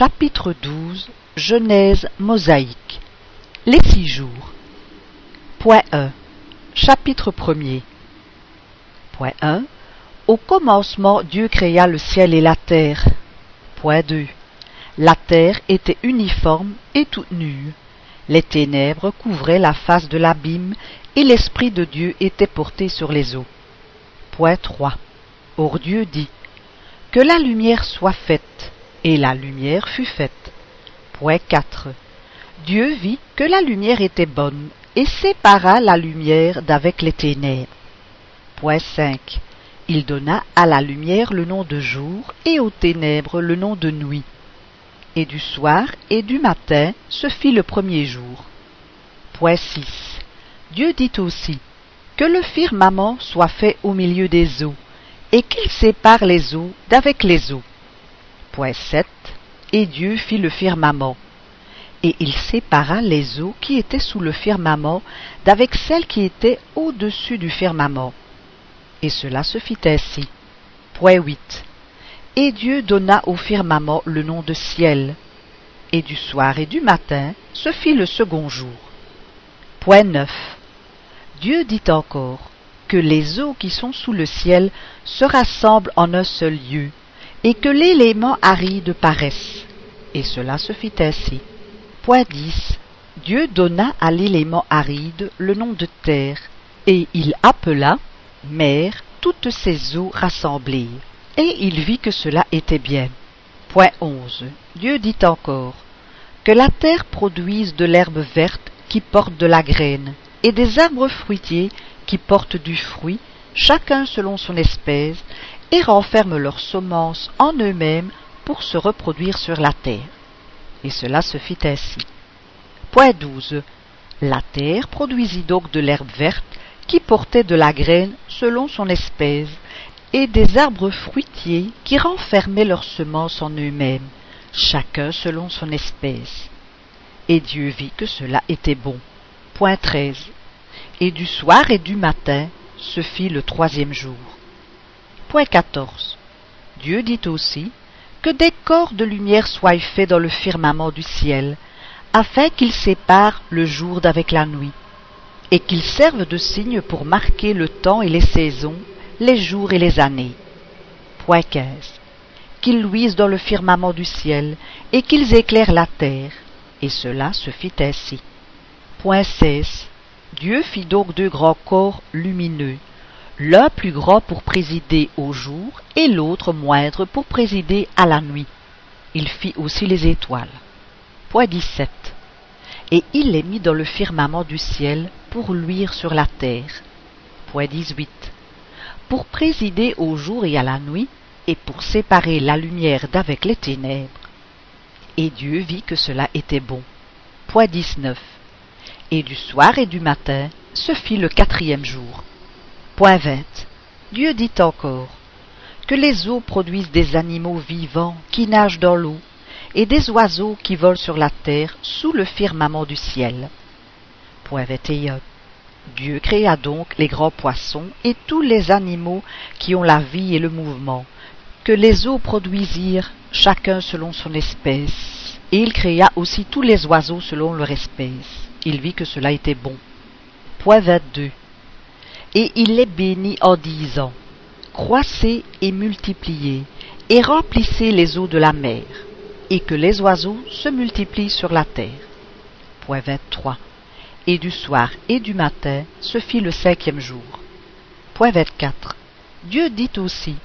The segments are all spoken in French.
Chapitre 12 Genèse mosaïque. Les six jours. Point 1 Chapitre 1er Point 1 Au commencement Dieu créa le ciel et la terre. Point 2 La terre était uniforme et toute nue. Les ténèbres couvraient la face de l'abîme et l'Esprit de Dieu était porté sur les eaux. Point 3 Or Dieu dit Que la lumière soit faite et la lumière fut faite. Point 4. Dieu vit que la lumière était bonne, et sépara la lumière d'avec les ténèbres. Point 5. Il donna à la lumière le nom de jour, et aux ténèbres le nom de nuit. Et du soir et du matin se fit le premier jour. Point 6. Dieu dit aussi que le firmament soit fait au milieu des eaux, et qu'il sépare les eaux d'avec les eaux. Point 7. Et Dieu fit le firmament. Et il sépara les eaux qui étaient sous le firmament d'avec celles qui étaient au-dessus du firmament. Et cela se fit ainsi. Point 8. Et Dieu donna au firmament le nom de ciel. Et du soir et du matin se fit le second jour. Point 9. Dieu dit encore que les eaux qui sont sous le ciel se rassemblent en un seul lieu, et que l'élément aride paraisse. Et cela se fit ainsi. Point 10. Dieu donna à l'élément aride le nom de terre, et il appela mer toutes ces eaux rassemblées. Et il vit que cela était bien. Point 11. Dieu dit encore que la terre produise de l'herbe verte qui porte de la graine, et des arbres fruitiers qui portent du fruit, chacun selon son espèce, et renferment leurs semences en eux-mêmes pour se reproduire sur la terre. Et cela se fit ainsi. Point 12. La terre produisit donc de l'herbe verte qui portait de la graine selon son espèce, et des arbres fruitiers qui renfermaient leurs semences en eux-mêmes, chacun selon son espèce. Et Dieu vit que cela était bon. Point 13. Et du soir et du matin se fit le troisième jour. Point 14. Dieu dit aussi que des corps de lumière soient faits dans le firmament du ciel, afin qu'ils séparent le jour d'avec la nuit, et qu'ils servent de signe pour marquer le temps et les saisons, les jours et les années. Point 15. Qu'ils luisent dans le firmament du ciel, et qu'ils éclairent la terre, et cela se fit ainsi. Point 16. Dieu fit donc deux grands corps lumineux, l'un plus grand pour présider au jour et l'autre moindre pour présider à la nuit. Il fit aussi les étoiles. Point 17. Et il les mit dans le firmament du ciel pour luire sur la terre. Point 18. Pour présider au jour et à la nuit, et pour séparer la lumière d'avec les ténèbres. Et Dieu vit que cela était bon. Point 19. Et du soir et du matin se fit le quatrième jour. Point 20. Dieu dit encore que les eaux produisent des animaux vivants qui nagent dans l'eau et des oiseaux qui volent sur la terre sous le firmament du ciel. Point 21. Dieu créa donc les grands poissons et tous les animaux qui ont la vie et le mouvement, que les eaux produisirent chacun selon son espèce, et il créa aussi tous les oiseaux selon leur espèce. Il vit que cela était bon. Point 22 et il les bénit en disant Croissez et multipliez, et remplissez les eaux de la mer, et que les oiseaux se multiplient sur la terre. Point 23. Et du soir et du matin se fit le cinquième jour. Point 24. Dieu dit aussi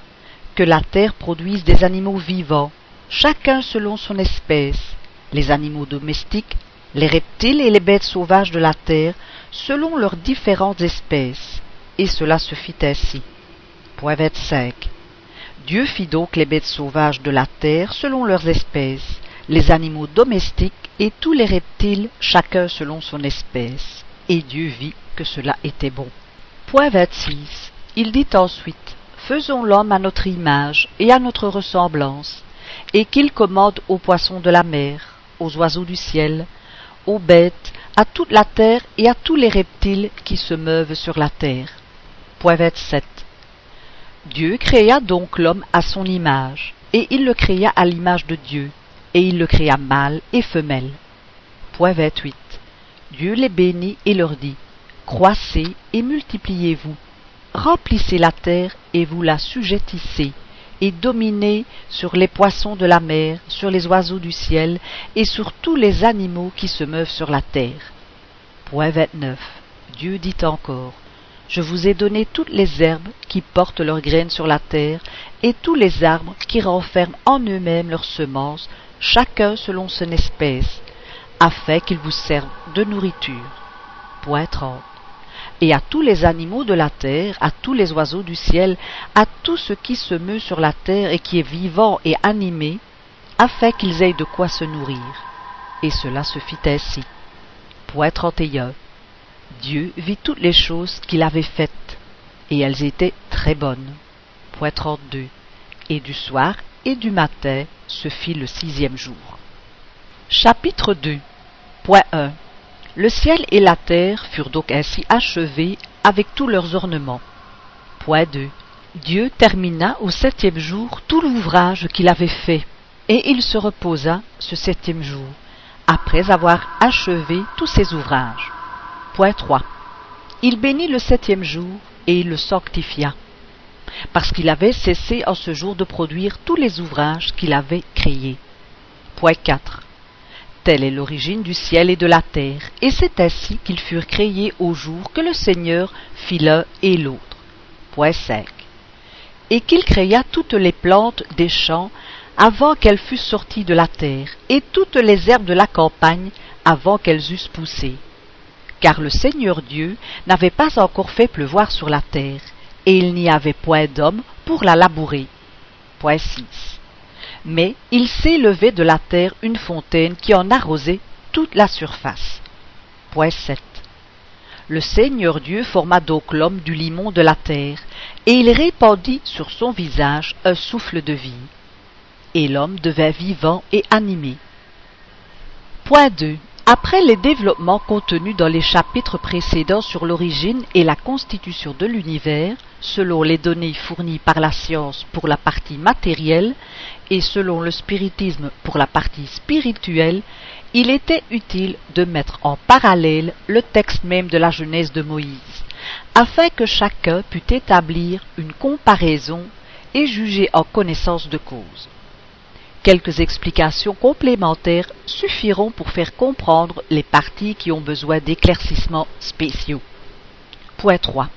que la terre produise des animaux vivants, chacun selon son espèce, les animaux domestiques, les reptiles et les bêtes sauvages de la terre, selon leurs différentes espèces, et cela se fit ainsi. Point 25. Dieu fit donc les bêtes sauvages de la terre selon leurs espèces, les animaux domestiques et tous les reptiles, chacun selon son espèce. Et Dieu vit que cela était bon. Point 26. Il dit ensuite, Faisons l'homme à notre image et à notre ressemblance, et qu'il commande aux poissons de la mer, aux oiseaux du ciel, aux bêtes, à toute la terre et à tous les reptiles qui se meuvent sur la terre. Point 27. Dieu créa donc l'homme à son image, et il le créa à l'image de Dieu, et il le créa mâle et femelle. Point 28. Dieu les bénit et leur dit, Croissez et multipliez-vous, remplissez la terre et vous la sujettissez, et dominez sur les poissons de la mer, sur les oiseaux du ciel, et sur tous les animaux qui se meuvent sur la terre. Point 29. Dieu dit encore, Je vous ai donné toutes les herbes qui portent leurs graines sur la terre, et tous les arbres qui renferment en eux-mêmes leurs semences, chacun selon son espèce, afin qu'ils vous servent de nourriture. Point 30 et à tous les animaux de la terre, à tous les oiseaux du ciel, à tout ce qui se meut sur la terre et qui est vivant et animé, afin qu'ils aient de quoi se nourrir. Et cela se fit ainsi. Point 31. Dieu vit toutes les choses qu'il avait faites, et elles étaient très bonnes. Point 32. Et du soir et du matin se fit le sixième jour. Chapitre 2. Point 1. Le ciel et la terre furent donc ainsi achevés avec tous leurs ornements. Point 2. Dieu termina au septième jour tout l'ouvrage qu'il avait fait, et il se reposa ce septième jour, après avoir achevé tous ses ouvrages. Point 3. Il bénit le septième jour, et le sanctifia, parce qu'il avait cessé en ce jour de produire tous les ouvrages qu'il avait créés. Point 4. Telle est l'origine du ciel et de la terre, et c'est ainsi qu'ils furent créés au jour que le Seigneur fit l'un et l'autre. Point 5. Et qu'il créa toutes les plantes des champs avant qu'elles fussent sorties de la terre, et toutes les herbes de la campagne avant qu'elles eussent poussé. Car le Seigneur Dieu n'avait pas encore fait pleuvoir sur la terre, et il n'y avait point d'homme pour la labourer. Point 6 mais il s'élevait de la terre une fontaine qui en arrosait toute la surface. Point 7. Le Seigneur Dieu forma donc l'homme du limon de la terre, et il répandit sur son visage un souffle de vie. Et l'homme devint vivant et animé. Point 2. Après les développements contenus dans les chapitres précédents sur l'origine et la constitution de l'univers, selon les données fournies par la science pour la partie matérielle et selon le spiritisme pour la partie spirituelle, il était utile de mettre en parallèle le texte même de la Genèse de Moïse, afin que chacun pût établir une comparaison et juger en connaissance de cause. Quelques explications complémentaires suffiront pour faire comprendre les parties qui ont besoin d'éclaircissements spéciaux. Point 3.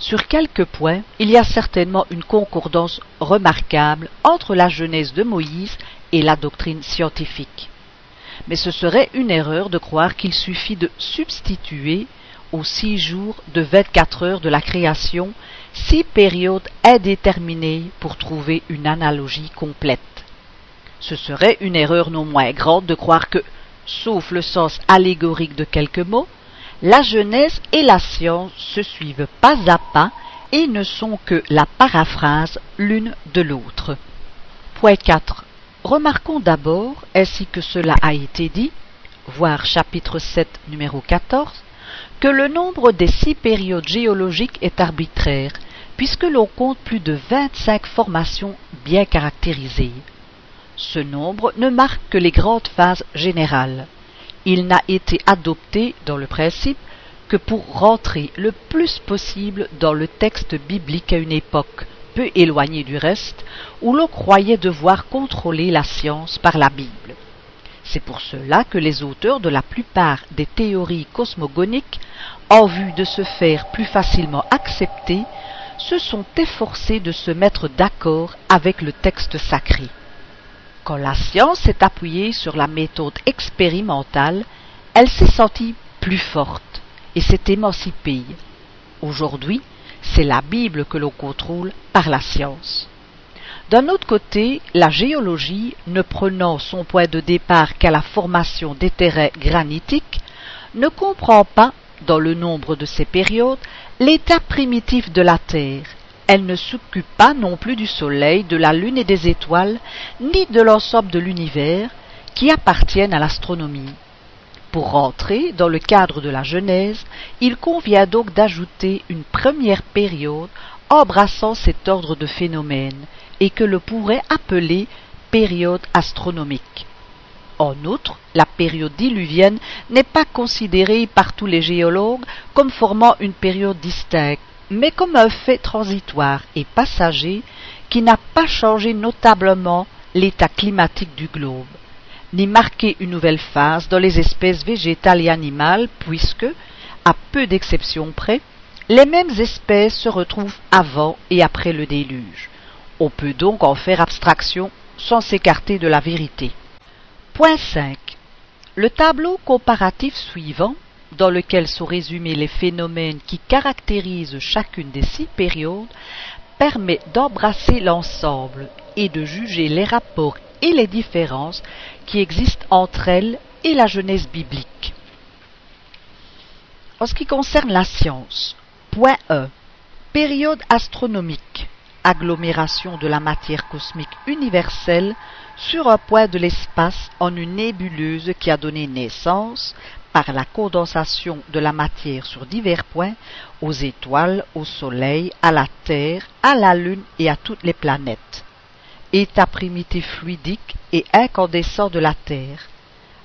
Sur quelques points, il y a certainement une concordance remarquable entre la Genèse de Moïse et la doctrine scientifique. Mais ce serait une erreur de croire qu'il suffit de substituer aux six jours de vingt-quatre heures de la création six périodes indéterminées pour trouver une analogie complète. Ce serait une erreur non moins grande de croire que, sauf le sens allégorique de quelques mots, la Genèse et la science se suivent pas à pas et ne sont que la paraphrase l'une de l'autre. Point 4. Remarquons d'abord, ainsi que cela a été dit, voir chapitre 7 numéro 14, que le nombre des six périodes géologiques est arbitraire, puisque l'on compte plus de vingt-cinq formations bien caractérisées. Ce nombre ne marque que les grandes phases générales. Il n'a été adopté dans le principe que pour rentrer le plus possible dans le texte biblique à une époque peu éloignée du reste, où l'on croyait devoir contrôler la science par la Bible. C'est pour cela que les auteurs de la plupart des théories cosmogoniques, en vue de se faire plus facilement accepter, se sont efforcés de se mettre d'accord avec le texte sacré. Quand la science s'est appuyée sur la méthode expérimentale, elle s'est sentie plus forte et s'est émancipée. Aujourd'hui, c'est la Bible que l'on contrôle par la science. D'un autre côté, la géologie, ne prenant son point de départ qu'à la formation des terrains granitiques, ne comprend pas, dans le nombre de ces périodes, l'état primitif de la Terre elle ne s'occupe pas non plus du Soleil, de la Lune et des étoiles, ni de l'ensemble de l'univers, qui appartiennent à l'astronomie. Pour rentrer dans le cadre de la Genèse, il convient donc d'ajouter une première période embrassant cet ordre de phénomènes, et que l'on pourrait appeler période astronomique. En outre, la période diluvienne n'est pas considérée par tous les géologues comme formant une période distincte, mais comme un fait transitoire et passager qui n'a pas changé notablement l'état climatique du globe, ni marqué une nouvelle phase dans les espèces végétales et animales, puisque, à peu d'exceptions près, les mêmes espèces se retrouvent avant et après le déluge. On peut donc en faire abstraction sans s'écarter de la vérité. Point 5. Le tableau comparatif suivant, dans lequel sont résumés les phénomènes qui caractérisent chacune des six périodes, permet d'embrasser l'ensemble et de juger les rapports et les différences qui existent entre elles et la jeunesse biblique. En ce qui concerne la science, point 1. Période astronomique, agglomération de la matière cosmique universelle sur un point de l'espace en une nébuleuse qui a donné naissance, par la condensation de la matière sur divers points, aux étoiles, au Soleil, à la Terre, à la Lune et à toutes les planètes. État primitif fluidique et incandescent de la Terre.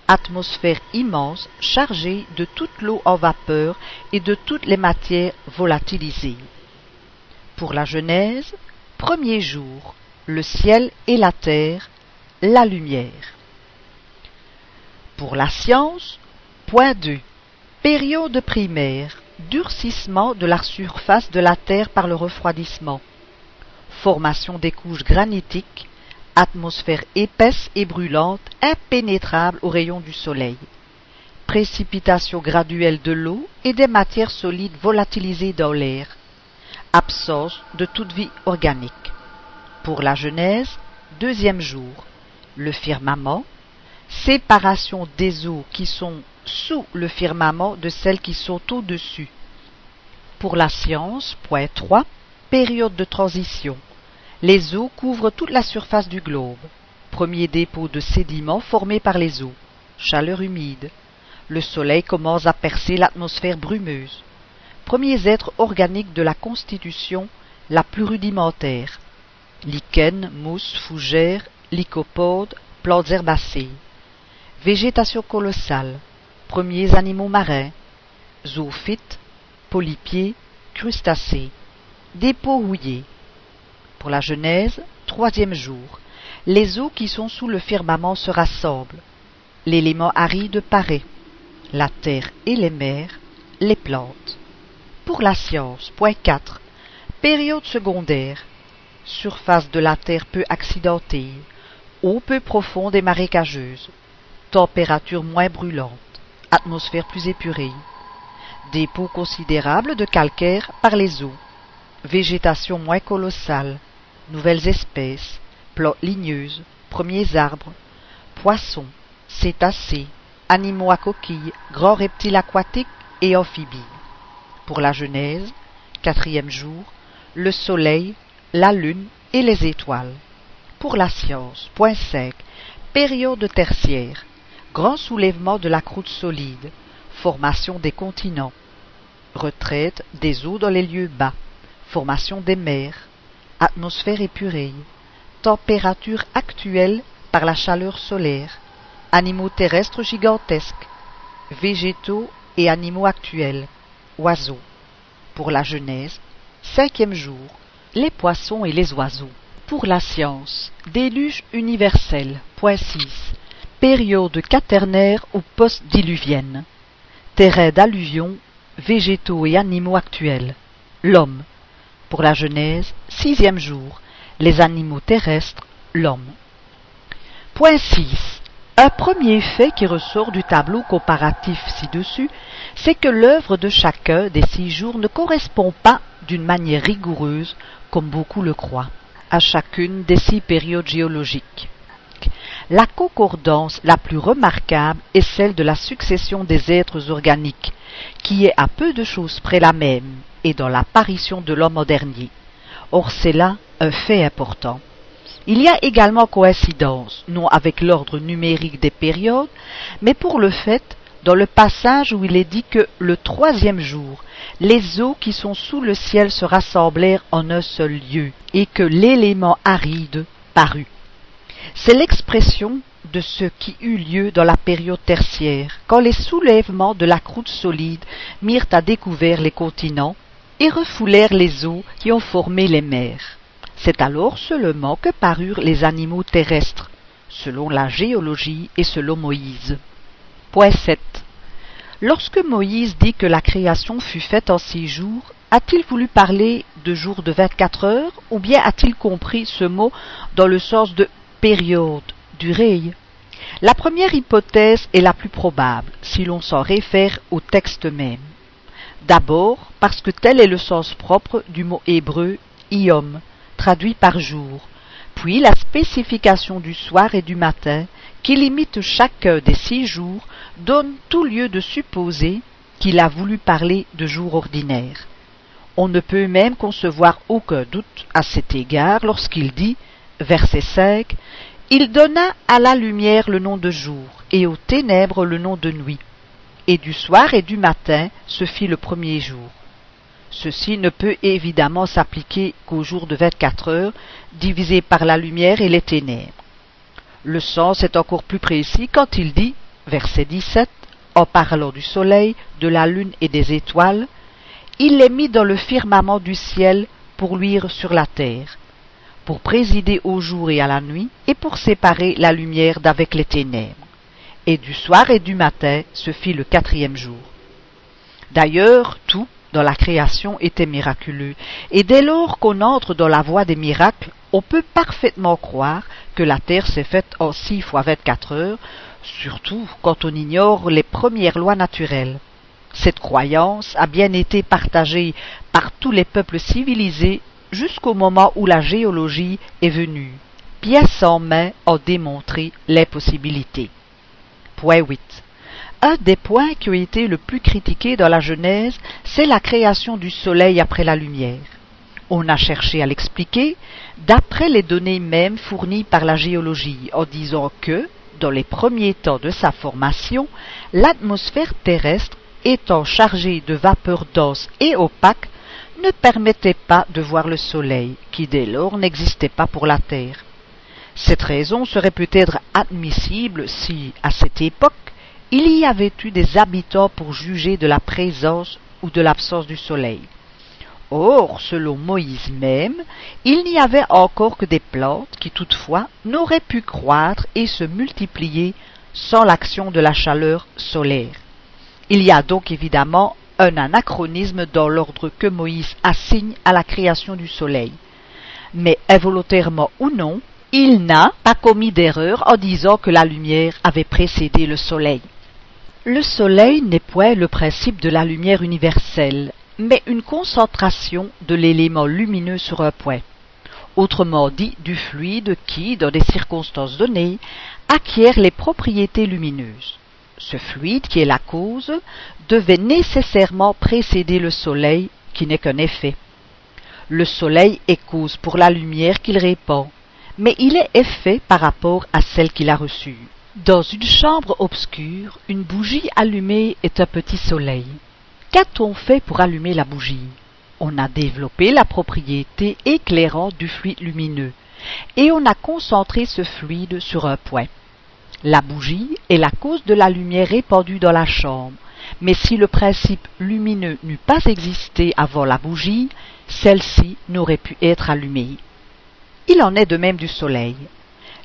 Atmosphère immense chargée de toute l'eau en vapeur et de toutes les matières volatilisées. Pour la Genèse, premier jour, le ciel et la terre, la lumière. Pour la science, point 2. Période primaire, durcissement de la surface de la Terre par le refroidissement. Formation des couches granitiques, atmosphère épaisse et brûlante, impénétrable aux rayons du soleil. Précipitation graduelle de l'eau et des matières solides volatilisées dans l'air. Absence de toute vie organique. Pour la Genèse, deuxième jour le firmament, séparation des eaux qui sont sous le firmament de celles qui sont au-dessus. Pour la science, point 3, période de transition. Les eaux couvrent toute la surface du globe. Premier dépôt de sédiments formés par les eaux. Chaleur humide. Le soleil commence à percer l'atmosphère brumeuse. Premiers êtres organiques de la constitution la plus rudimentaire. Lichen, mousse, fougères, lycopodes, plantes herbacées. Végétation colossale, premiers animaux marins, zoophytes, polypiers, crustacés, dépôts rouillés. Pour la Genèse, troisième jour, les eaux qui sont sous le firmament se rassemblent, l'élément aride paraît, la terre et les mers, les plantes. Pour la science, point 4, période secondaire, surface de la terre peu accidentée, eau peu profonde et marécageuse, température moins brûlante, atmosphère plus épurée, dépôt considérable de calcaire par les eaux, végétation moins colossale, nouvelles espèces, plantes ligneuses, premiers arbres, poissons, cétacés, animaux à coquilles, grands reptiles aquatiques et amphibies. Pour la Genèse, quatrième jour, le soleil, la lune et les étoiles pour la science. Point 5. Période tertiaire. Grand soulèvement de la croûte solide. Formation des continents. Retraite des eaux dans les lieux bas. Formation des mers. Atmosphère épurée. Température actuelle par la chaleur solaire. Animaux terrestres gigantesques. Végétaux et animaux actuels. Oiseaux. Pour la Genèse. Cinquième jour. Les poissons et les oiseaux pour la science. Déluge universel. Point 6. Période quaternaire ou post-diluvienne. Terrain d'alluvion, végétaux et animaux actuels. L'homme. Pour la Genèse, sixième jour. Les animaux terrestres, l'homme. Point 6. Un premier fait qui ressort du tableau comparatif ci-dessus, c'est que l'œuvre de chacun des six jours ne correspond pas d'une manière rigoureuse comme beaucoup le croient à chacune des six périodes géologiques. La concordance la plus remarquable est celle de la succession des êtres organiques, qui est à peu de choses près la même, et dans l'apparition de l'homme au dernier. Or c'est là un fait important. Il y a également coïncidence, non avec l'ordre numérique des périodes, mais pour le fait dans le passage où il est dit que le troisième jour, les eaux qui sont sous le ciel se rassemblèrent en un seul lieu, et que l'élément aride parut. C'est l'expression de ce qui eut lieu dans la période tertiaire, quand les soulèvements de la croûte solide mirent à découvert les continents et refoulèrent les eaux qui ont formé les mers. C'est alors seulement que parurent les animaux terrestres, selon la géologie et selon Moïse. Point 7. Lorsque Moïse dit que la création fut faite en six jours, a-t-il voulu parler de jours de vingt-quatre heures, ou bien a-t-il compris ce mot dans le sens de période, durée? La première hypothèse est la plus probable, si l'on s'en réfère au texte même. D'abord, parce que tel est le sens propre du mot hébreu iom, traduit par jour, puis la spécification du soir et du matin, qui limite chacun des six jours, donne tout lieu de supposer qu'il a voulu parler de jour ordinaire. On ne peut même concevoir aucun doute à cet égard lorsqu'il dit, verset 5, Il donna à la lumière le nom de jour, et aux ténèbres le nom de nuit. Et du soir et du matin se fit le premier jour. Ceci ne peut évidemment s'appliquer qu'au jour de vingt-quatre heures, divisé par la lumière et les ténèbres. Le sens est encore plus précis quand il dit, verset 17, en parlant du soleil, de la lune et des étoiles, il les mit dans le firmament du ciel pour luire sur la terre, pour présider au jour et à la nuit, et pour séparer la lumière d'avec les ténèbres. Et du soir et du matin se fit le quatrième jour. D'ailleurs, tout, dans la création était miraculeux, et dès lors qu'on entre dans la voie des miracles, on peut parfaitement croire que la terre s'est faite en six fois vingt-quatre heures, surtout quand on ignore les premières lois naturelles. Cette croyance a bien été partagée par tous les peuples civilisés jusqu'au moment où la géologie est venue, pièce en main, en démontrer les possibilités. Point 8. Un des points qui ont été le plus critiqués dans la Genèse, c'est la création du soleil après la lumière. On a cherché à l'expliquer d'après les données mêmes fournies par la géologie en disant que, dans les premiers temps de sa formation, l'atmosphère terrestre étant chargée de vapeurs denses et opaques, ne permettait pas de voir le soleil, qui dès lors n'existait pas pour la Terre. Cette raison serait peut-être admissible si, à cette époque, il y avait eu des habitants pour juger de la présence ou de l'absence du soleil. Or, selon Moïse même, il n'y avait encore que des plantes qui toutefois n'auraient pu croître et se multiplier sans l'action de la chaleur solaire. Il y a donc évidemment un anachronisme dans l'ordre que Moïse assigne à la création du soleil. Mais involontairement ou non, il n'a pas commis d'erreur en disant que la lumière avait précédé le soleil. Le soleil n'est point le principe de la lumière universelle, mais une concentration de l'élément lumineux sur un point, autrement dit du fluide qui, dans des circonstances données, acquiert les propriétés lumineuses. Ce fluide, qui est la cause, devait nécessairement précéder le soleil, qui n'est qu'un effet. Le soleil est cause pour la lumière qu'il répand, mais il est effet par rapport à celle qu'il a reçue. Dans une chambre obscure, une bougie allumée est un petit soleil. Qu'a-t-on fait pour allumer la bougie? On a développé la propriété éclairante du fluide lumineux, et on a concentré ce fluide sur un point. La bougie est la cause de la lumière répandue dans la chambre, mais si le principe lumineux n'eût pas existé avant la bougie, celle-ci n'aurait pu être allumée. Il en est de même du soleil.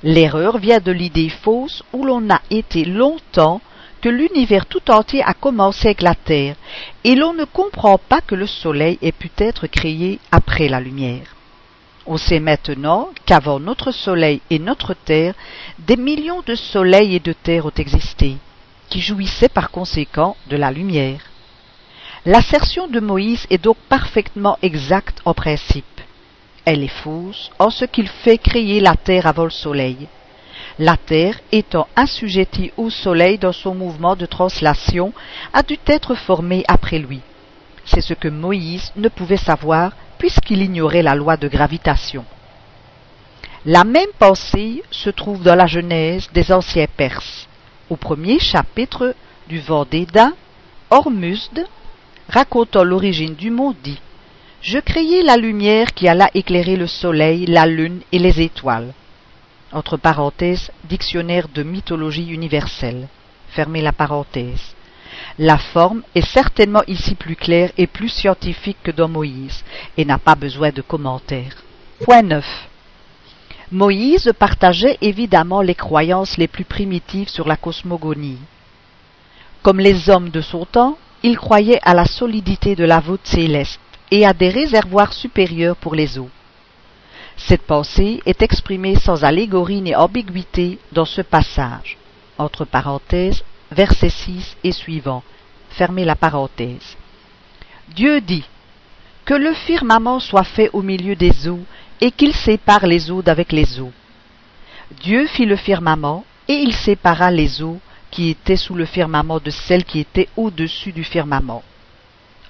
L'erreur vient de l'idée fausse où l'on a été longtemps que l'univers tout entier a commencé avec la Terre, et l'on ne comprend pas que le soleil ait pu être créé après la lumière. On sait maintenant qu'avant notre soleil et notre Terre, des millions de soleils et de terres ont existé, qui jouissaient par conséquent de la lumière. L'assertion de Moïse est donc parfaitement exacte en principe elle est fausse en ce qu'il fait créer la terre avant le soleil. La terre étant assujettie au soleil dans son mouvement de translation a dû être formée après lui. C'est ce que Moïse ne pouvait savoir puisqu'il ignorait la loi de gravitation. La même pensée se trouve dans la Genèse des anciens Perses. Au premier chapitre du Vendéda, Hormuzd, racontant l'origine du mot, dit je créai la lumière qui alla éclairer le soleil, la lune et les étoiles. entre parenthèses, dictionnaire de mythologie universelle, fermez la parenthèse. La forme est certainement ici plus claire et plus scientifique que dans Moïse, et n'a pas besoin de commentaires. Point 9. Moïse partageait évidemment les croyances les plus primitives sur la cosmogonie. Comme les hommes de son temps, il croyait à la solidité de la voûte céleste et à des réservoirs supérieurs pour les eaux. Cette pensée est exprimée sans allégorie ni ambiguïté dans ce passage, entre parenthèses, verset 6 et suivant, fermez la parenthèse. Dieu dit Que le firmament soit fait au milieu des eaux et qu'il sépare les eaux d'avec les eaux. Dieu fit le firmament, et il sépara les eaux qui étaient sous le firmament de celles qui étaient au-dessus du firmament.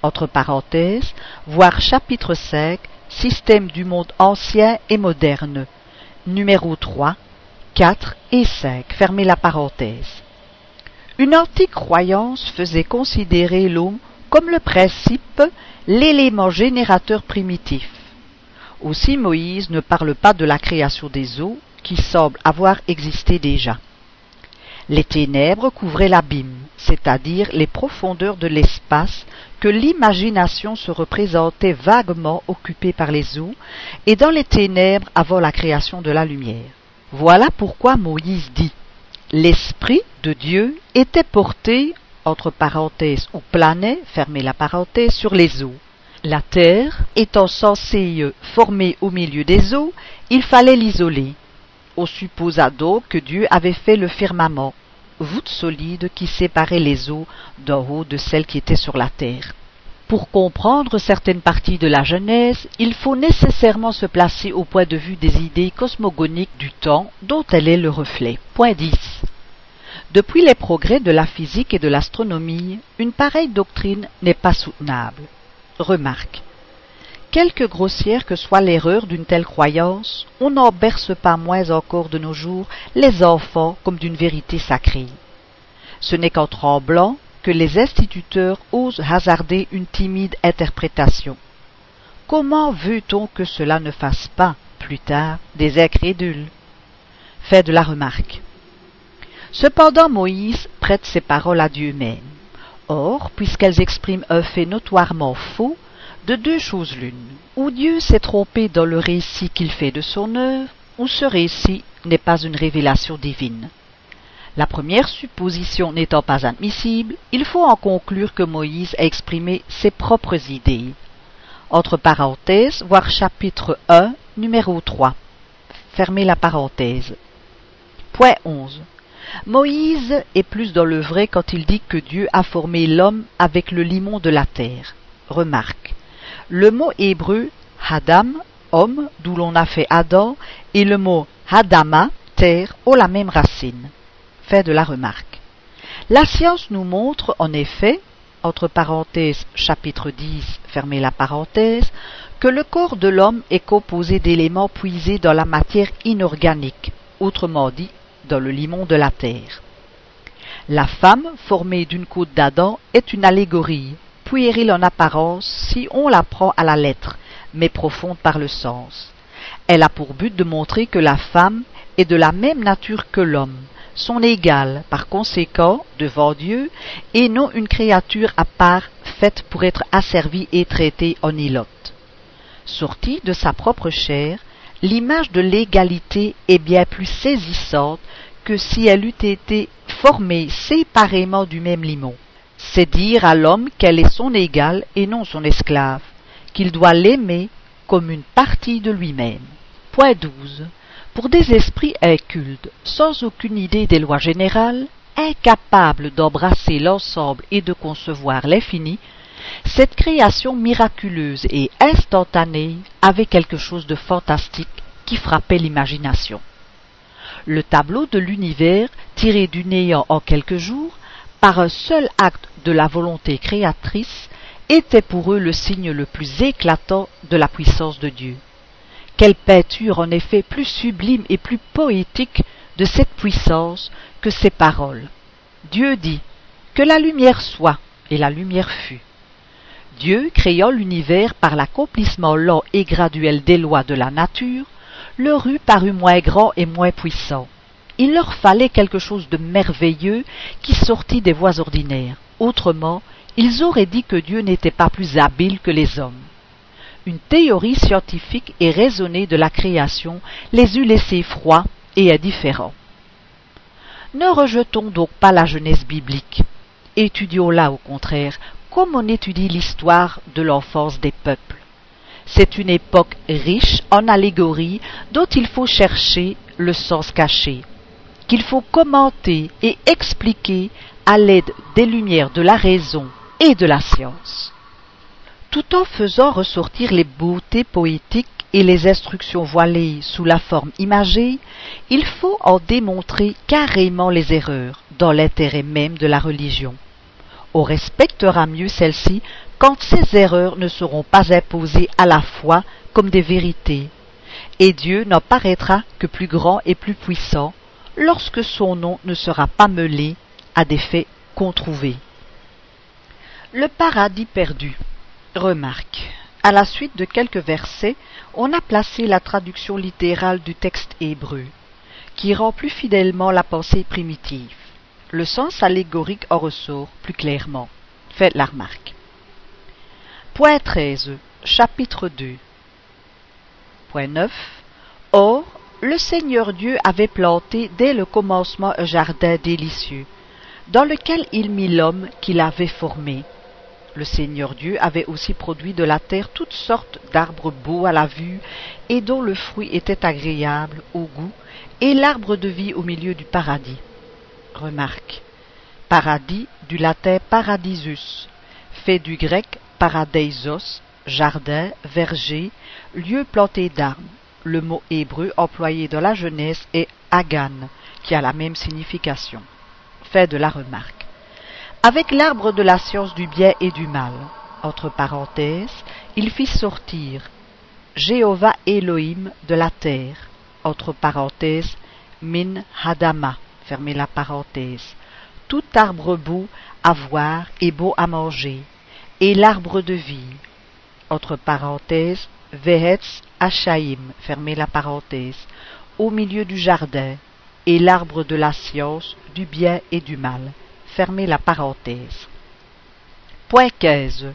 Entre parenthèses, voir chapitre 5, Système du monde ancien et moderne, numéro 3, 4 et 5, fermez la parenthèse. Une antique croyance faisait considérer l'eau comme le principe, l'élément générateur primitif. Aussi Moïse ne parle pas de la création des eaux, qui semble avoir existé déjà. Les ténèbres couvraient l'abîme, c'est-à-dire les profondeurs de l'espace que l'imagination se représentait vaguement occupées par les eaux, et dans les ténèbres avant la création de la lumière. Voilà pourquoi Moïse dit L'Esprit de Dieu était porté, entre parenthèses, ou planait, fermez la parenthèse, sur les eaux. La terre étant censée former au milieu des eaux, il fallait l'isoler. On supposa donc que Dieu avait fait le firmament, voûte solide qui séparait les eaux d'en haut de celles qui étaient sur la terre. Pour comprendre certaines parties de la Genèse, il faut nécessairement se placer au point de vue des idées cosmogoniques du temps dont elle est le reflet. Point 10. Depuis les progrès de la physique et de l'astronomie, une pareille doctrine n'est pas soutenable. Remarque. Quelque grossière que soit l'erreur d'une telle croyance, on n'en berce pas moins encore de nos jours les enfants comme d'une vérité sacrée. Ce n'est qu'en tremblant que les instituteurs osent hasarder une timide interprétation. Comment veut-on que cela ne fasse pas, plus tard, des incrédules? Fait de la remarque. Cependant Moïse prête ses paroles à Dieu même. Or, puisqu'elles expriment un fait notoirement faux, de deux choses l'une, ou Dieu s'est trompé dans le récit qu'il fait de son œuvre, ou ce récit n'est pas une révélation divine. La première supposition n'étant pas admissible, il faut en conclure que Moïse a exprimé ses propres idées. Entre parenthèses, voir chapitre 1, numéro 3. Fermez la parenthèse. Point 11. Moïse est plus dans le vrai quand il dit que Dieu a formé l'homme avec le limon de la terre. Remarque. Le mot hébreu Hadam, homme, d'où l'on a fait Adam, et le mot Hadama, terre, ont la même racine. Fait de la remarque. La science nous montre, en effet, entre parenthèses chapitre 10, fermez la parenthèse, que le corps de l'homme est composé d'éléments puisés dans la matière inorganique, autrement dit dans le limon de la terre. La femme, formée d'une côte d'Adam, est une allégorie, puérile en apparence si on la prend à la lettre, mais profonde par le sens. Elle a pour but de montrer que la femme est de la même nature que l'homme, son égale, par conséquent, devant Dieu, et non une créature à part faite pour être asservie et traitée en ilote. Sortie de sa propre chair, l'image de l'égalité est bien plus saisissante que si elle eût été formée séparément du même limon. C'est dire à l'homme qu'elle est son égale et non son esclave, qu'il doit l'aimer comme une partie de lui-même. Point 12. Pour des esprits incultes, sans aucune idée des lois générales, incapables d'embrasser l'ensemble et de concevoir l'infini, cette création miraculeuse et instantanée avait quelque chose de fantastique qui frappait l'imagination. Le tableau de l'univers, tiré du néant en quelques jours, par un seul acte de la volonté créatrice, était pour eux le signe le plus éclatant de la puissance de Dieu. Quelle peinture en effet plus sublime et plus poétique de cette puissance que ces paroles. Dieu dit Que la lumière soit, et la lumière fut. Dieu, créant l'univers par l'accomplissement lent et graduel des lois de la nature, le rue parut moins grand et moins puissant. Il leur fallait quelque chose de merveilleux qui sortit des voies ordinaires. Autrement, ils auraient dit que Dieu n'était pas plus habile que les hommes. Une théorie scientifique et raisonnée de la création les eût laissés froids et indifférents. Ne rejetons donc pas la jeunesse biblique. Étudions-la au contraire, comme on étudie l'histoire de l'enfance des peuples. C'est une époque riche en allégories dont il faut chercher le sens caché, qu'il faut commenter et expliquer à l'aide des lumières de la raison et de la science. Tout en faisant ressortir les beautés poétiques et les instructions voilées sous la forme imagée, il faut en démontrer carrément les erreurs dans l'intérêt même de la religion. On respectera mieux celle-ci quand ces erreurs ne seront pas imposées à la fois comme des vérités, et Dieu n'en paraîtra que plus grand et plus puissant lorsque son nom ne sera pas mêlé à des faits controuvés. Le paradis perdu. Remarque. À la suite de quelques versets, on a placé la traduction littérale du texte hébreu, qui rend plus fidèlement la pensée primitive. Le sens allégorique en ressort plus clairement. Faites la remarque. Point 13. Chapitre 2. Point 9. Or, le Seigneur Dieu avait planté dès le commencement un jardin délicieux, dans lequel il mit l'homme qu'il avait formé. Le Seigneur Dieu avait aussi produit de la terre toutes sortes d'arbres beaux à la vue et dont le fruit était agréable au goût, et l'arbre de vie au milieu du paradis. Remarque. Paradis du latin paradisus, fait du grec paradeisos, jardin, verger, lieu planté d'arbres. Le mot hébreu employé dans la jeunesse est agan, qui a la même signification. Fait de la remarque avec l'arbre de la science du bien et du mal. Entre parenthèses, il fit sortir Jéhovah Elohim de la terre. Entre parenthèses, Min Hadama. Fermez la parenthèse. Tout arbre beau à voir et beau à manger, et l'arbre de vie. Entre parenthèses, Vehetz Achaim. Fermez la parenthèse. Au milieu du jardin, et l'arbre de la science du bien et du mal fermer la parenthèse. Point 15.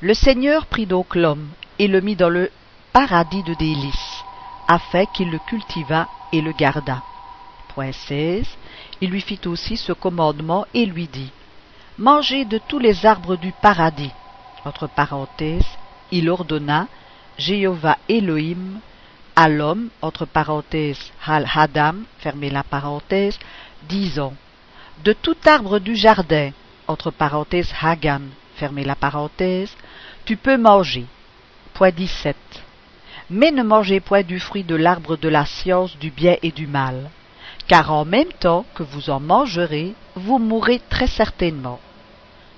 Le Seigneur prit donc l'homme et le mit dans le paradis de délices, afin qu'il le cultivât et le gardât. Point 16. Il lui fit aussi ce commandement et lui dit Mangez de tous les arbres du paradis. Entre parenthèses, il ordonna Jéhovah Elohim à l'homme, entre parenthèses, Hal Hadam, fermez la parenthèse, disant de tout arbre du jardin, entre parenthèses Hagan, fermez la parenthèse, tu peux manger. Point 17. Mais ne mangez point du fruit de l'arbre de la science du bien et du mal, car en même temps que vous en mangerez, vous mourrez très certainement.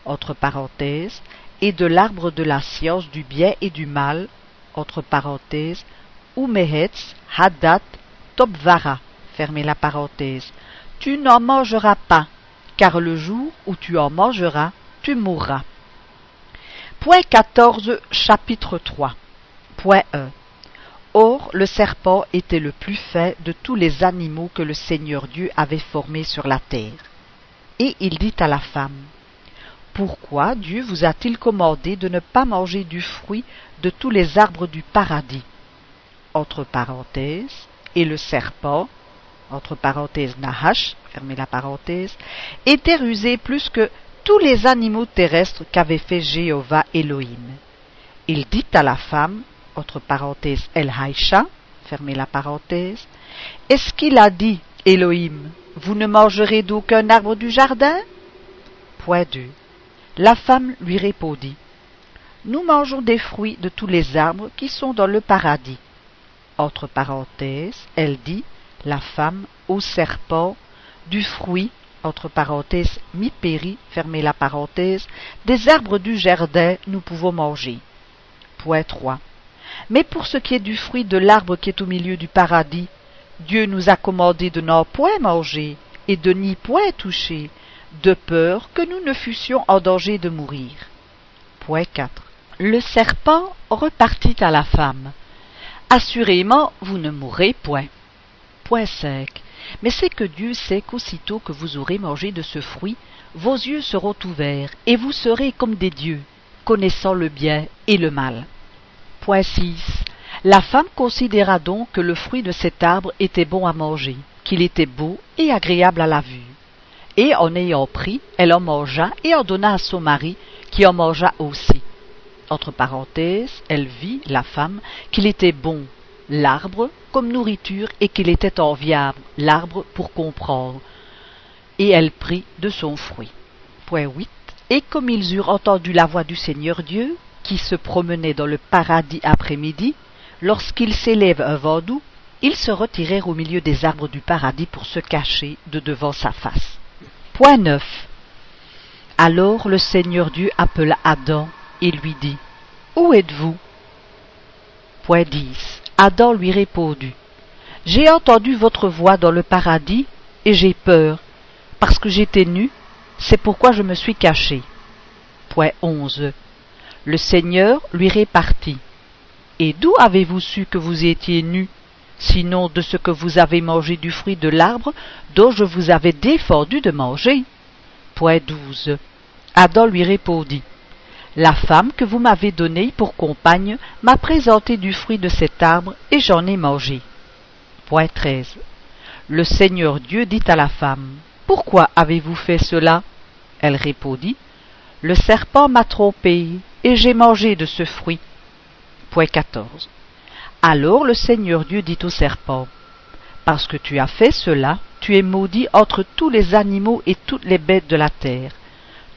Entre parenthèses, et de l'arbre de la science du bien et du mal, Umehetz, Hadat, Topvara, fermez la parenthèse, tu n'en mangeras pas, car le jour où tu en mangeras, tu mourras. Point 14, chapitre 3. Point 1. Or, le serpent était le plus fin de tous les animaux que le Seigneur Dieu avait formés sur la terre. Et il dit à la femme, Pourquoi Dieu vous a-t-il commandé de ne pas manger du fruit de tous les arbres du paradis? Entre parenthèses, et le serpent, entre parenthèses Nahash, fermez la parenthèse, était rusé plus que tous les animaux terrestres qu'avait fait Jéhovah Elohim. Il dit à la femme, entre parenthèses El fermez la parenthèse, est-ce qu'il a dit, Elohim, vous ne mangerez d'aucun arbre du jardin? Point 2. La femme lui répondit, Nous mangeons des fruits de tous les arbres qui sont dans le paradis. Elle dit, la femme, au serpent, du fruit, entre parenthèses, mi-péri, fermez la parenthèse, des arbres du jardin, nous pouvons manger. Point 3. Mais pour ce qui est du fruit de l'arbre qui est au milieu du paradis, Dieu nous a commandé de n'en point manger et de n'y point toucher, de peur que nous ne fussions en danger de mourir. Point 4. Le serpent repartit à la femme. Assurément vous ne mourrez point. Point sec. Mais c'est que Dieu sait qu'aussitôt que vous aurez mangé de ce fruit, vos yeux seront ouverts, et vous serez comme des dieux, connaissant le bien et le mal. Point 6. La femme considéra donc que le fruit de cet arbre était bon à manger, qu'il était beau et agréable à la vue. Et en ayant pris, elle en mangea et en donna à son mari, qui en mangea aussi. Entre parenthèses, elle vit, la femme, qu'il était bon, l'arbre, comme nourriture, et qu'il était enviable, l'arbre, pour comprendre. Et elle prit de son fruit. Point 8. Et comme ils eurent entendu la voix du Seigneur Dieu, qui se promenait dans le paradis après-midi, lorsqu'il s'élève un vent doux, ils se retirèrent au milieu des arbres du paradis pour se cacher de devant sa face. Point 9. Alors le Seigneur Dieu appela Adam et lui dit Où êtes-vous? Point 10. Adam lui répondit J'ai entendu votre voix dans le paradis et j'ai peur, parce que j'étais nu, c'est pourquoi je me suis caché. Point 11. Le Seigneur lui répartit Et d'où avez-vous su que vous étiez nu sinon de ce que vous avez mangé du fruit de l'arbre dont je vous avais défendu de manger? Point 12. Adam lui répondit La femme que vous m'avez donnée pour compagne m'a présenté du fruit de cet arbre et j'en ai mangé. Point 13. Le Seigneur Dieu dit à la femme Pourquoi avez-vous fait cela? Elle répondit Le serpent m'a trompé et j'ai mangé de ce fruit. Point 14. Alors le Seigneur Dieu dit au serpent, Parce que tu as fait cela, tu es maudit entre tous les animaux et toutes les bêtes de la terre.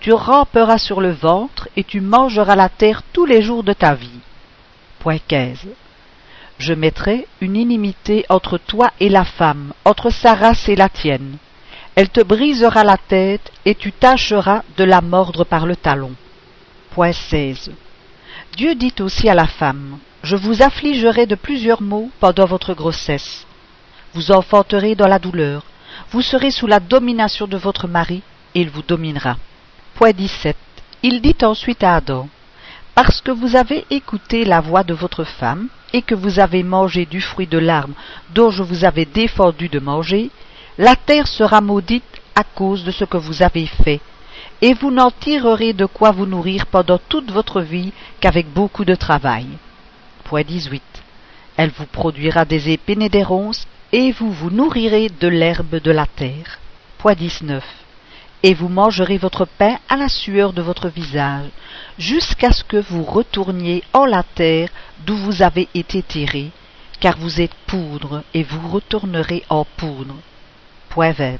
Tu ramperas sur le ventre et tu mangeras la terre tous les jours de ta vie. Point 15. Je mettrai une inimité entre toi et la femme, entre sa race et la tienne. Elle te brisera la tête et tu tâcheras de la mordre par le talon. Point 16. Dieu dit aussi à la femme, je vous affligerai de plusieurs maux pendant votre grossesse. Vous enfanterez dans la douleur. Vous serez sous la domination de votre mari, et il vous dominera. Point 17. Il dit ensuite à Adam, Parce que vous avez écouté la voix de votre femme, et que vous avez mangé du fruit de l'arbre dont je vous avais défendu de manger, la terre sera maudite à cause de ce que vous avez fait, et vous n'en tirerez de quoi vous nourrir pendant toute votre vie qu'avec beaucoup de travail. 18. Elle vous produira des épines et des ronces, et vous vous nourrirez de l'herbe de la terre. Point 19. Et vous mangerez votre pain à la sueur de votre visage, jusqu'à ce que vous retourniez en la terre d'où vous avez été tiré, car vous êtes poudre, et vous retournerez en poudre. Point 20.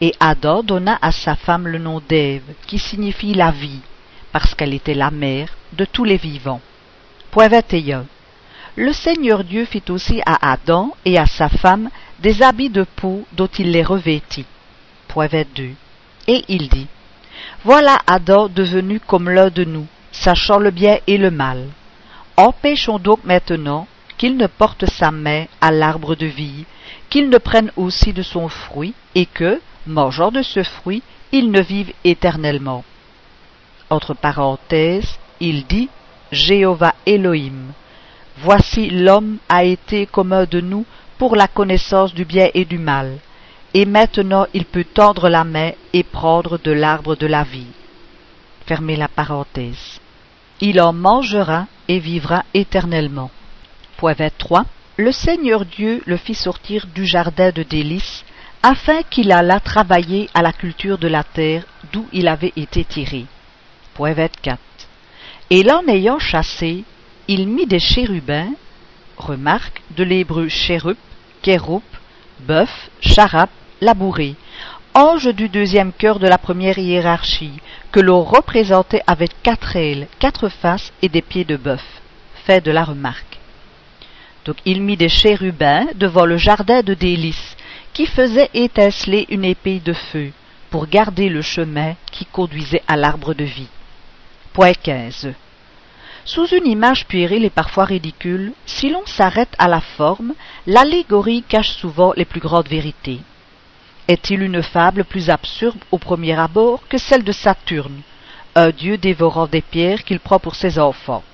Et Adam donna à sa femme le nom d'Ève, qui signifie la vie, parce qu'elle était la mère de tous les vivants. Point 21. Le Seigneur Dieu fit aussi à Adam et à sa femme des habits de peau dont il les revêtit. Point 22. Et il dit, Voilà Adam devenu comme l'un de nous, sachant le bien et le mal. Empêchons donc maintenant qu'il ne porte sa main à l'arbre de vie, qu'il ne prenne aussi de son fruit, et que, mangeant de ce fruit, il ne vive éternellement. Entre parenthèses, il dit Jéhovah Elohim. Voici l'homme a été comme un de nous pour la connaissance du bien et du mal, et maintenant il peut tendre la main et prendre de l'arbre de la vie. Fermez la parenthèse. Il en mangera et vivra éternellement. Point 23. Le Seigneur Dieu le fit sortir du jardin de délices, afin qu'il allât travailler à la culture de la terre d'où il avait été tiré. Point 24. Et l'en ayant chassé, il mit des chérubins, remarque de l'hébreu chérub, kéroup, bœuf, charap, labouré, ange du deuxième cœur de la première hiérarchie, que l'on représentait avec quatre ailes, quatre faces et des pieds de bœuf. Fait de la remarque. Donc il mit des chérubins devant le jardin de délices, qui faisait étinceler une épée de feu, pour garder le chemin qui conduisait à l'arbre de vie. Point 15. Sous une image puérile et parfois ridicule, si l'on s'arrête à la forme, l'allégorie cache souvent les plus grandes vérités. Est-il une fable plus absurde au premier abord que celle de Saturne, un dieu dévorant des pierres qu'il prend pour ses enfants?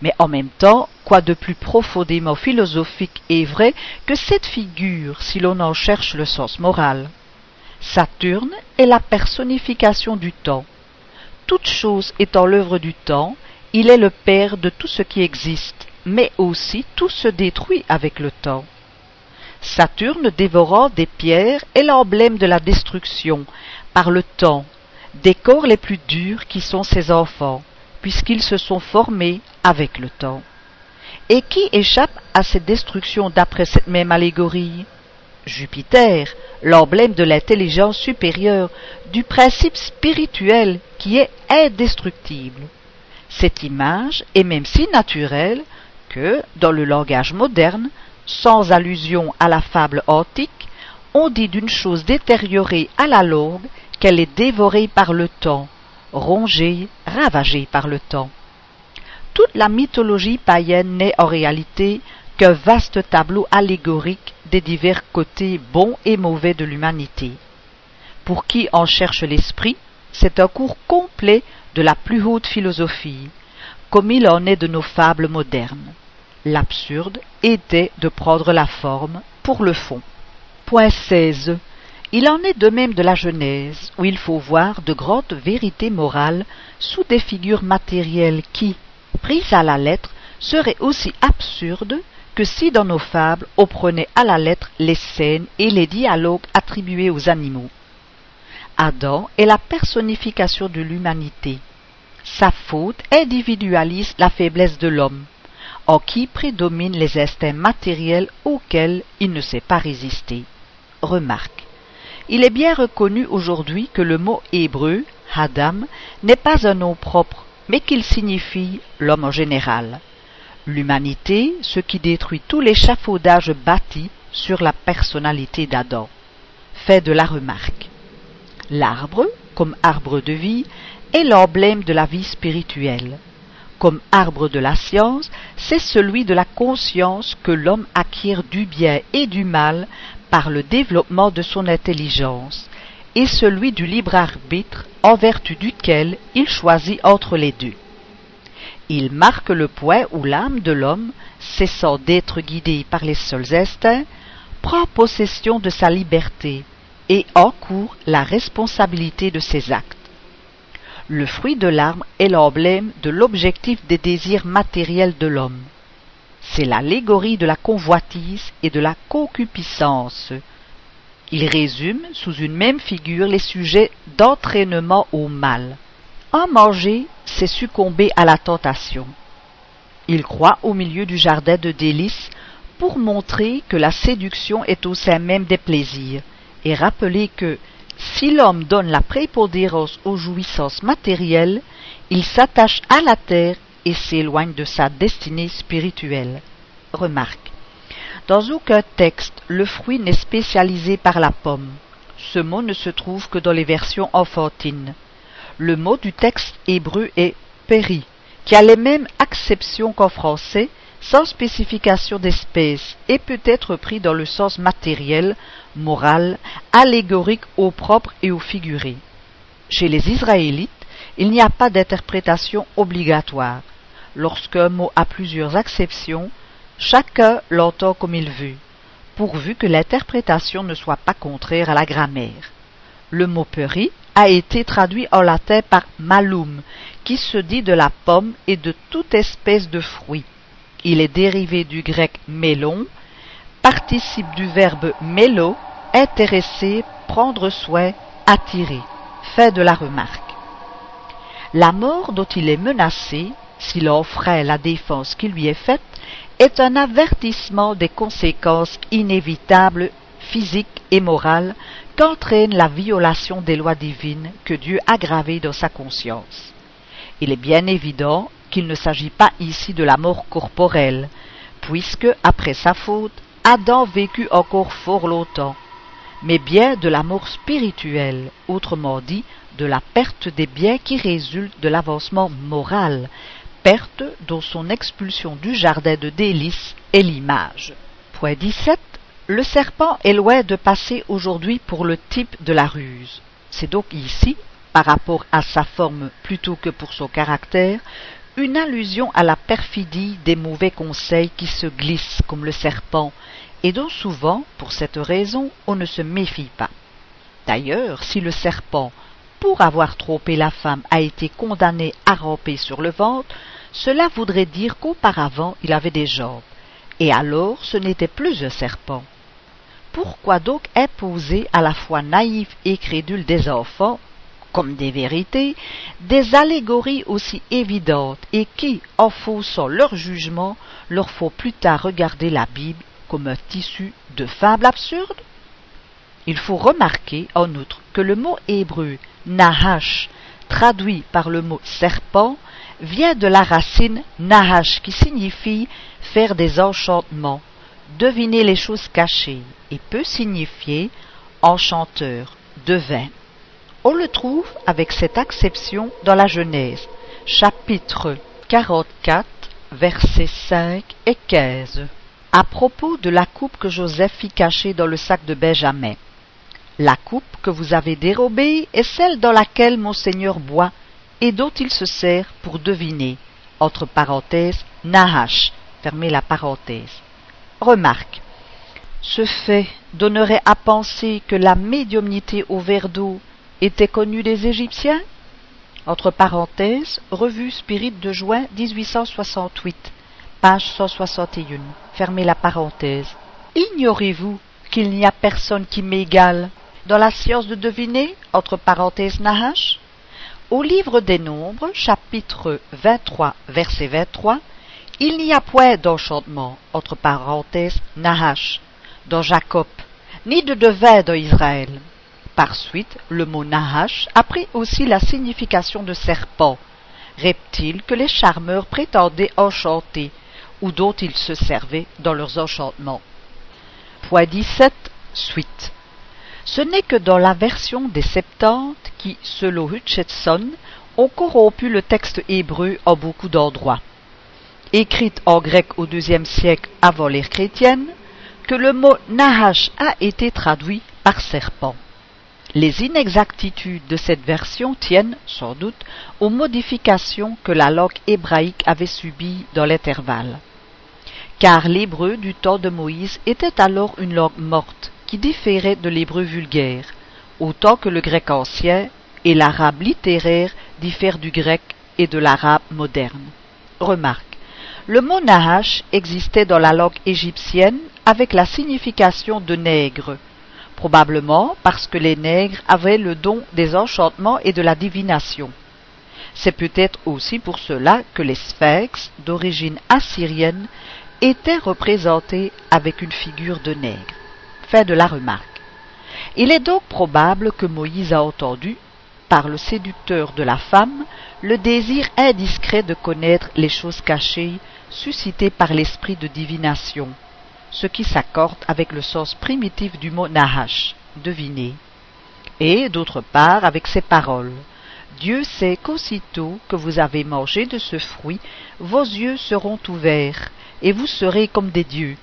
Mais en même temps, quoi de plus profondément philosophique et vrai que cette figure si l'on en cherche le sens moral? Saturne est la personnification du temps. Toute chose étant l'œuvre du temps, il est le père de tout ce qui existe, mais aussi tout se détruit avec le temps. Saturne dévorant des pierres est l'emblème de la destruction par le temps, des corps les plus durs qui sont ses enfants, puisqu'ils se sont formés avec le temps. Et qui échappe à cette destruction d'après cette même allégorie? Jupiter, l'emblème de l'intelligence supérieure, du principe spirituel qui est indestructible. Cette image est même si naturelle que, dans le langage moderne, sans allusion à la fable antique, on dit d'une chose détériorée à la longue qu'elle est dévorée par le temps, rongée, ravagée par le temps. Toute la mythologie païenne n'est en réalité qu'un vaste tableau allégorique des divers côtés bons et mauvais de l'humanité. Pour qui en cherche l'esprit, c'est un cours complet de la plus haute philosophie, comme il en est de nos fables modernes. L'absurde était de prendre la forme pour le fond. Point 16. Il en est de même de la Genèse, où il faut voir de grandes vérités morales sous des figures matérielles qui, prises à la lettre, seraient aussi absurdes que si dans nos fables on prenait à la lettre les scènes et les dialogues attribués aux animaux. Adam est la personnification de l'humanité. Sa faute individualise la faiblesse de l'homme, en qui prédominent les instincts matériels auxquels il ne sait pas résister. Remarque. Il est bien reconnu aujourd'hui que le mot hébreu, Adam, n'est pas un nom propre, mais qu'il signifie l'homme en général. L'humanité, ce qui détruit tout l'échafaudage bâti sur la personnalité d'Adam. Fait de la remarque. L'arbre, comme arbre de vie, est l'emblème de la vie spirituelle comme arbre de la science, c'est celui de la conscience que l'homme acquiert du bien et du mal par le développement de son intelligence, et celui du libre arbitre en vertu duquel il choisit entre les deux. Il marque le point où l'âme de l'homme, cessant d'être guidée par les seuls instincts, prend possession de sa liberté et encourt la responsabilité de ses actes. Le fruit de l'arbre est l'emblème de l'objectif des désirs matériels de l'homme. C'est l'allégorie de la convoitise et de la concupiscence. Il résume sous une même figure les sujets d'entraînement au mal. En manger, c'est succomber à la tentation. Il croit au milieu du jardin de délices pour montrer que la séduction est au sein même des plaisirs et rappeler que si l'homme donne la prépondérance aux jouissances matérielles, il s'attache à la terre et s'éloigne de sa destinée spirituelle. Remarque. Dans aucun texte, le fruit n'est spécialisé par la pomme. Ce mot ne se trouve que dans les versions enfantines. Le mot du texte hébreu est péri, qui a les mêmes acceptions qu'en français, sans spécification d'espèce, et peut être pris dans le sens matériel, moral, allégorique au propre et au figuré. Chez les Israélites, il n'y a pas d'interprétation obligatoire. Lorsqu'un mot a plusieurs acceptions, chacun l'entend comme il veut, pourvu que l'interprétation ne soit pas contraire à la grammaire. Le mot peri a été traduit en latin par malum, qui se dit de la pomme et de toute espèce de fruit. Il est dérivé du grec mélon, participe du verbe mélo, intéresser, prendre soin, attirer. Fait de la remarque. La mort dont il est menacé, s'il offrait la défense qui lui est faite, est un avertissement des conséquences inévitables, physiques et morales, qu'entraîne la violation des lois divines que Dieu a gravées dans sa conscience. Il est bien évident qu'il ne s'agit pas ici de la mort corporelle, puisque, après sa faute, Adam vécut encore fort longtemps, mais bien de la mort spirituelle, autrement dit, de la perte des biens qui résulte de l'avancement moral, perte dont son expulsion du jardin de délices est l'image. Point 17. Le serpent est loin de passer aujourd'hui pour le type de la ruse. C'est donc ici, par rapport à sa forme plutôt que pour son caractère, une allusion à la perfidie des mauvais conseils qui se glissent comme le serpent, et dont souvent, pour cette raison, on ne se méfie pas. D'ailleurs, si le serpent, pour avoir trompé la femme, a été condamné à ramper sur le ventre, cela voudrait dire qu'auparavant il avait des jambes, et alors ce n'était plus un serpent. Pourquoi donc imposer à la foi naïve et crédule des enfants, comme des vérités, des allégories aussi évidentes et qui, en faussant leur jugement, leur font plus tard regarder la Bible comme un tissu de fables absurdes Il faut remarquer, en outre, que le mot hébreu nahash, traduit par le mot serpent, vient de la racine nahash qui signifie faire des enchantements, deviner les choses cachées et peut signifier enchanteur, devin. On le trouve avec cette acception dans la Genèse, chapitre 44, versets 5 et 15, à propos de la coupe que Joseph fit cacher dans le sac de Benjamin. La coupe que vous avez dérobée est celle dans laquelle mon Seigneur boit et dont il se sert pour deviner, entre parenthèses, Nahash, fermez. Remarque. Ce fait donnerait à penser que la médiumnité au verre d'eau était connue des Égyptiens? Entre parenthèses, Revue Spirit de juin 1868, page 161. Fermez la parenthèse. Ignorez-vous qu'il n'y a personne qui m'égale dans la science de deviner Entre parenthèses Nahash? Au livre des Nombres, chapitre 23, verset 23, il n'y a point d'enchantement, entre parenthèses, Nahash, dans Jacob, ni de devin dans Israël. Par suite, le mot Nahash a pris aussi la signification de serpent, reptile que les charmeurs prétendaient enchanter, ou dont ils se servaient dans leurs enchantements. Point 17. Suite. Ce n'est que dans la version des Septante qui, selon Hutchetson, ont corrompu le texte hébreu en beaucoup d'endroits écrite en grec au deuxième siècle avant l'ère chrétienne, que le mot Nahash a été traduit par serpent. Les inexactitudes de cette version tiennent, sans doute, aux modifications que la langue hébraïque avait subies dans l'intervalle. Car l'hébreu du temps de Moïse était alors une langue morte qui différait de l'hébreu vulgaire, autant que le grec ancien et l'arabe littéraire diffèrent du grec et de l'arabe moderne. Remarque. Le mot Nahash existait dans la langue égyptienne avec la signification de nègre, probablement parce que les nègres avaient le don des enchantements et de la divination. C'est peut-être aussi pour cela que les sphinx d'origine assyrienne étaient représentés avec une figure de nègre. Fin de la remarque. Il est donc probable que Moïse a entendu, par le séducteur de la femme, le désir indiscret de connaître les choses cachées suscité par l'esprit de divination, ce qui s'accorde avec le sens primitif du mot Nahash, deviner, et d'autre part avec ces paroles. Dieu sait qu'aussitôt que vous avez mangé de ce fruit, vos yeux seront ouverts, et vous serez comme des dieux.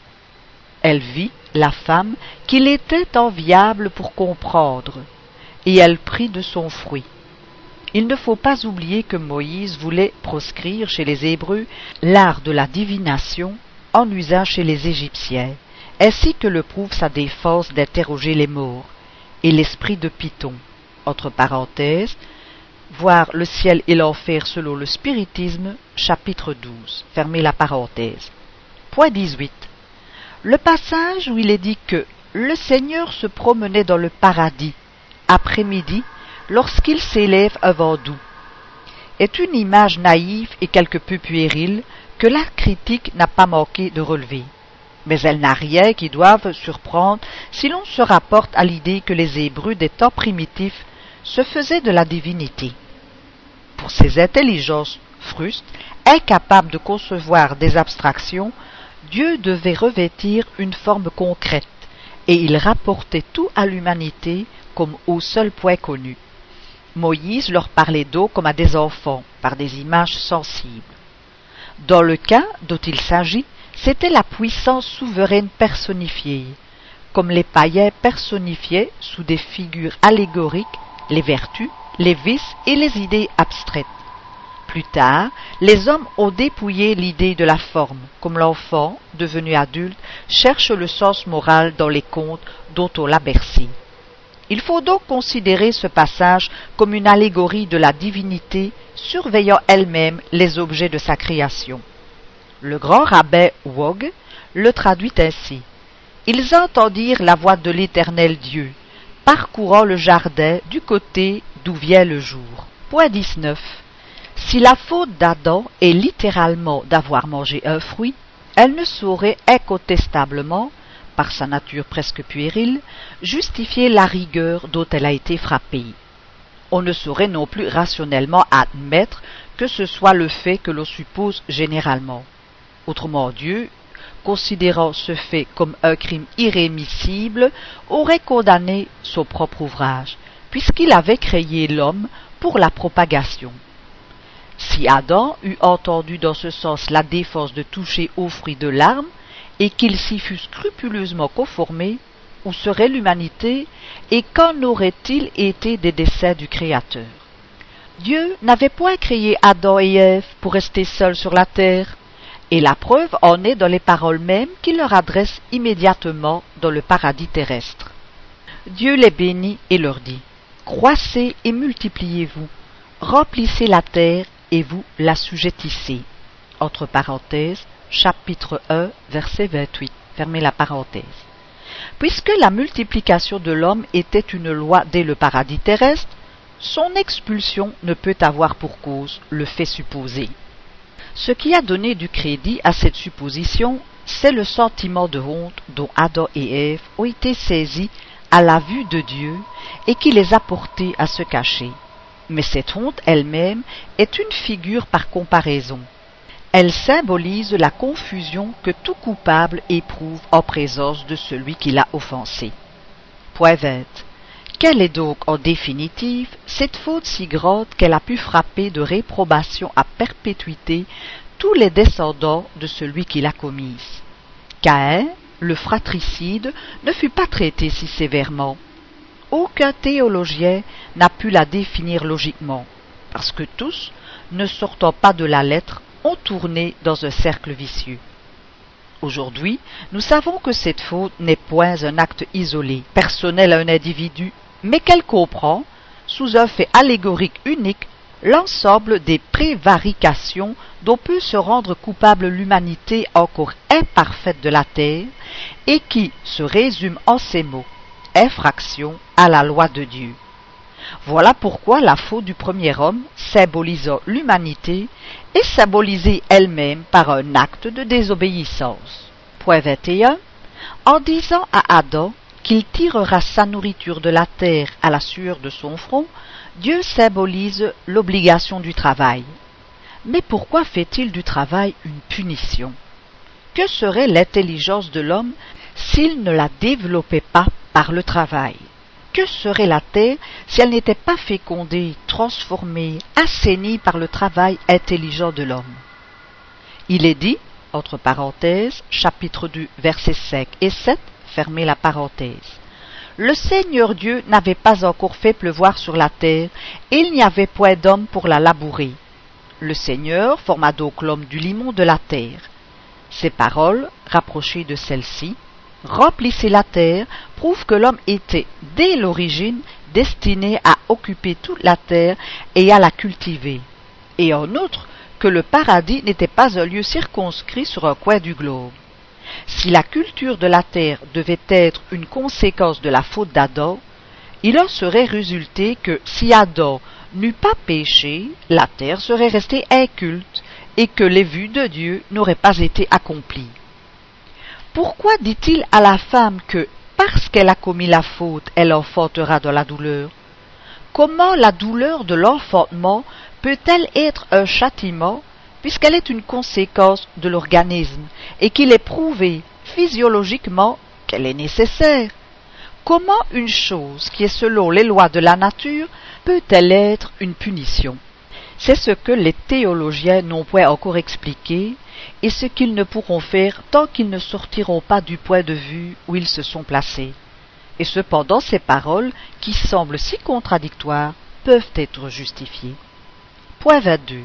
Elle vit, la femme, qu'il était enviable pour comprendre, et elle prit de son fruit. Il ne faut pas oublier que Moïse voulait proscrire chez les Hébreux l'art de la divination en usage chez les Égyptiens, ainsi que le prouve sa défense d'interroger les morts, et l'esprit de Python, entre parenthèses, voir le ciel et l'enfer selon le spiritisme, chapitre 12, fermez la parenthèse. Point 18. Le passage où il est dit que le Seigneur se promenait dans le paradis, après-midi, lorsqu'il s'élève un vent doux, est une image naïve et quelque peu puérile que la critique n'a pas manqué de relever. Mais elle n'a rien qui doive surprendre si l'on se rapporte à l'idée que les Hébreux des temps primitifs se faisaient de la divinité. Pour ces intelligences frustes, incapables de concevoir des abstractions, Dieu devait revêtir une forme concrète, et il rapportait tout à l'humanité comme au seul point connu. Moïse leur parlait d'eau comme à des enfants, par des images sensibles. Dans le cas dont il s'agit, c'était la puissance souveraine personnifiée, comme les païens personnifiaient sous des figures allégoriques les vertus, les vices et les idées abstraites. Plus tard, les hommes ont dépouillé l'idée de la forme, comme l'enfant, devenu adulte, cherche le sens moral dans les contes dont on l'a bercé. Il faut donc considérer ce passage comme une allégorie de la divinité surveillant elle-même les objets de sa création. Le grand rabbin Wog le traduit ainsi. Ils entendirent la voix de l'éternel Dieu, parcourant le jardin du côté d'où vient le jour. Point 19. Si la faute d'Adam est littéralement d'avoir mangé un fruit, elle ne saurait incontestablement, par sa nature presque puérile, justifier la rigueur dont elle a été frappée. On ne saurait non plus rationnellement admettre que ce soit le fait que l'on suppose généralement. Autrement Dieu, considérant ce fait comme un crime irrémissible, aurait condamné son propre ouvrage, puisqu'il avait créé l'homme pour la propagation. Si Adam eût entendu dans ce sens la défense de toucher aux fruits de l'arme, et qu'il s'y fût scrupuleusement conformé, où serait l'humanité, et qu'en aurait-il été des décès du Créateur Dieu n'avait point créé Adam et Ève pour rester seuls sur la terre, et la preuve en est dans les paroles mêmes qu'il leur adresse immédiatement dans le paradis terrestre. Dieu les bénit et leur dit Croissez et multipliez-vous, remplissez la terre et vous l'assujettissez. Entre parenthèses, chapitre 1, verset 28. Fermez la parenthèse. Puisque la multiplication de l'homme était une loi dès le paradis terrestre, son expulsion ne peut avoir pour cause le fait supposé. Ce qui a donné du crédit à cette supposition, c'est le sentiment de honte dont Adam et Ève ont été saisis à la vue de Dieu et qui les a portés à se cacher. Mais cette honte elle-même est une figure par comparaison. Elle symbolise la confusion que tout coupable éprouve en présence de celui qui l'a offensé. Point 20. Quelle est donc en définitive cette faute si grande qu'elle a pu frapper de réprobation à perpétuité tous les descendants de celui qui l'a commise? Caïn, le fratricide, ne fut pas traité si sévèrement. Aucun théologien n'a pu la définir logiquement, parce que tous, ne sortant pas de la lettre, ont tourné dans un cercle vicieux. Aujourd'hui, nous savons que cette faute n'est point un acte isolé, personnel à un individu, mais qu'elle comprend, sous un fait allégorique unique, l'ensemble des prévarications dont peut se rendre coupable l'humanité encore imparfaite de la terre, et qui se résume en ces mots infraction à la loi de Dieu. Voilà pourquoi la faute du premier homme, symbolisant l'humanité, est symbolisée elle-même par un acte de désobéissance. Point 21. En disant à Adam qu'il tirera sa nourriture de la terre à la sueur de son front, Dieu symbolise l'obligation du travail. Mais pourquoi fait-il du travail une punition? Que serait l'intelligence de l'homme s'il ne la développait pas par le travail? Que serait la terre si elle n'était pas fécondée, transformée, assainie par le travail intelligent de l'homme? Il est dit, entre parenthèses, chapitre 2, versets 5 et 7, fermez la parenthèse. Le Seigneur Dieu n'avait pas encore fait pleuvoir sur la terre, et il n'y avait point d'homme pour la labourer. Le Seigneur forma donc l'homme du limon de la terre. Ces paroles, rapprochées de celles-ci, remplissez la terre, prouvent que l'homme était, dès l'origine, destiné à occuper toute la terre et à la cultiver. Et en outre, que le paradis n'était pas un lieu circonscrit sur un coin du globe. Si la culture de la terre devait être une conséquence de la faute d'Adam, il en serait résulté que si Adam n'eût pas péché, la terre serait restée inculte et que les vues de Dieu n'auraient pas été accomplies. Pourquoi dit-il à la femme que, parce qu'elle a commis la faute, elle enfantera dans la douleur? Comment la douleur de l'enfantement peut-elle être un châtiment puisqu'elle est une conséquence de l'organisme et qu'il est prouvé physiologiquement qu'elle est nécessaire? Comment une chose qui est selon les lois de la nature peut-elle être une punition? C'est ce que les théologiens n'ont point encore expliqué et ce qu'ils ne pourront faire tant qu'ils ne sortiront pas du point de vue où ils se sont placés. Et cependant ces paroles, qui semblent si contradictoires, peuvent être justifiées. Point 22.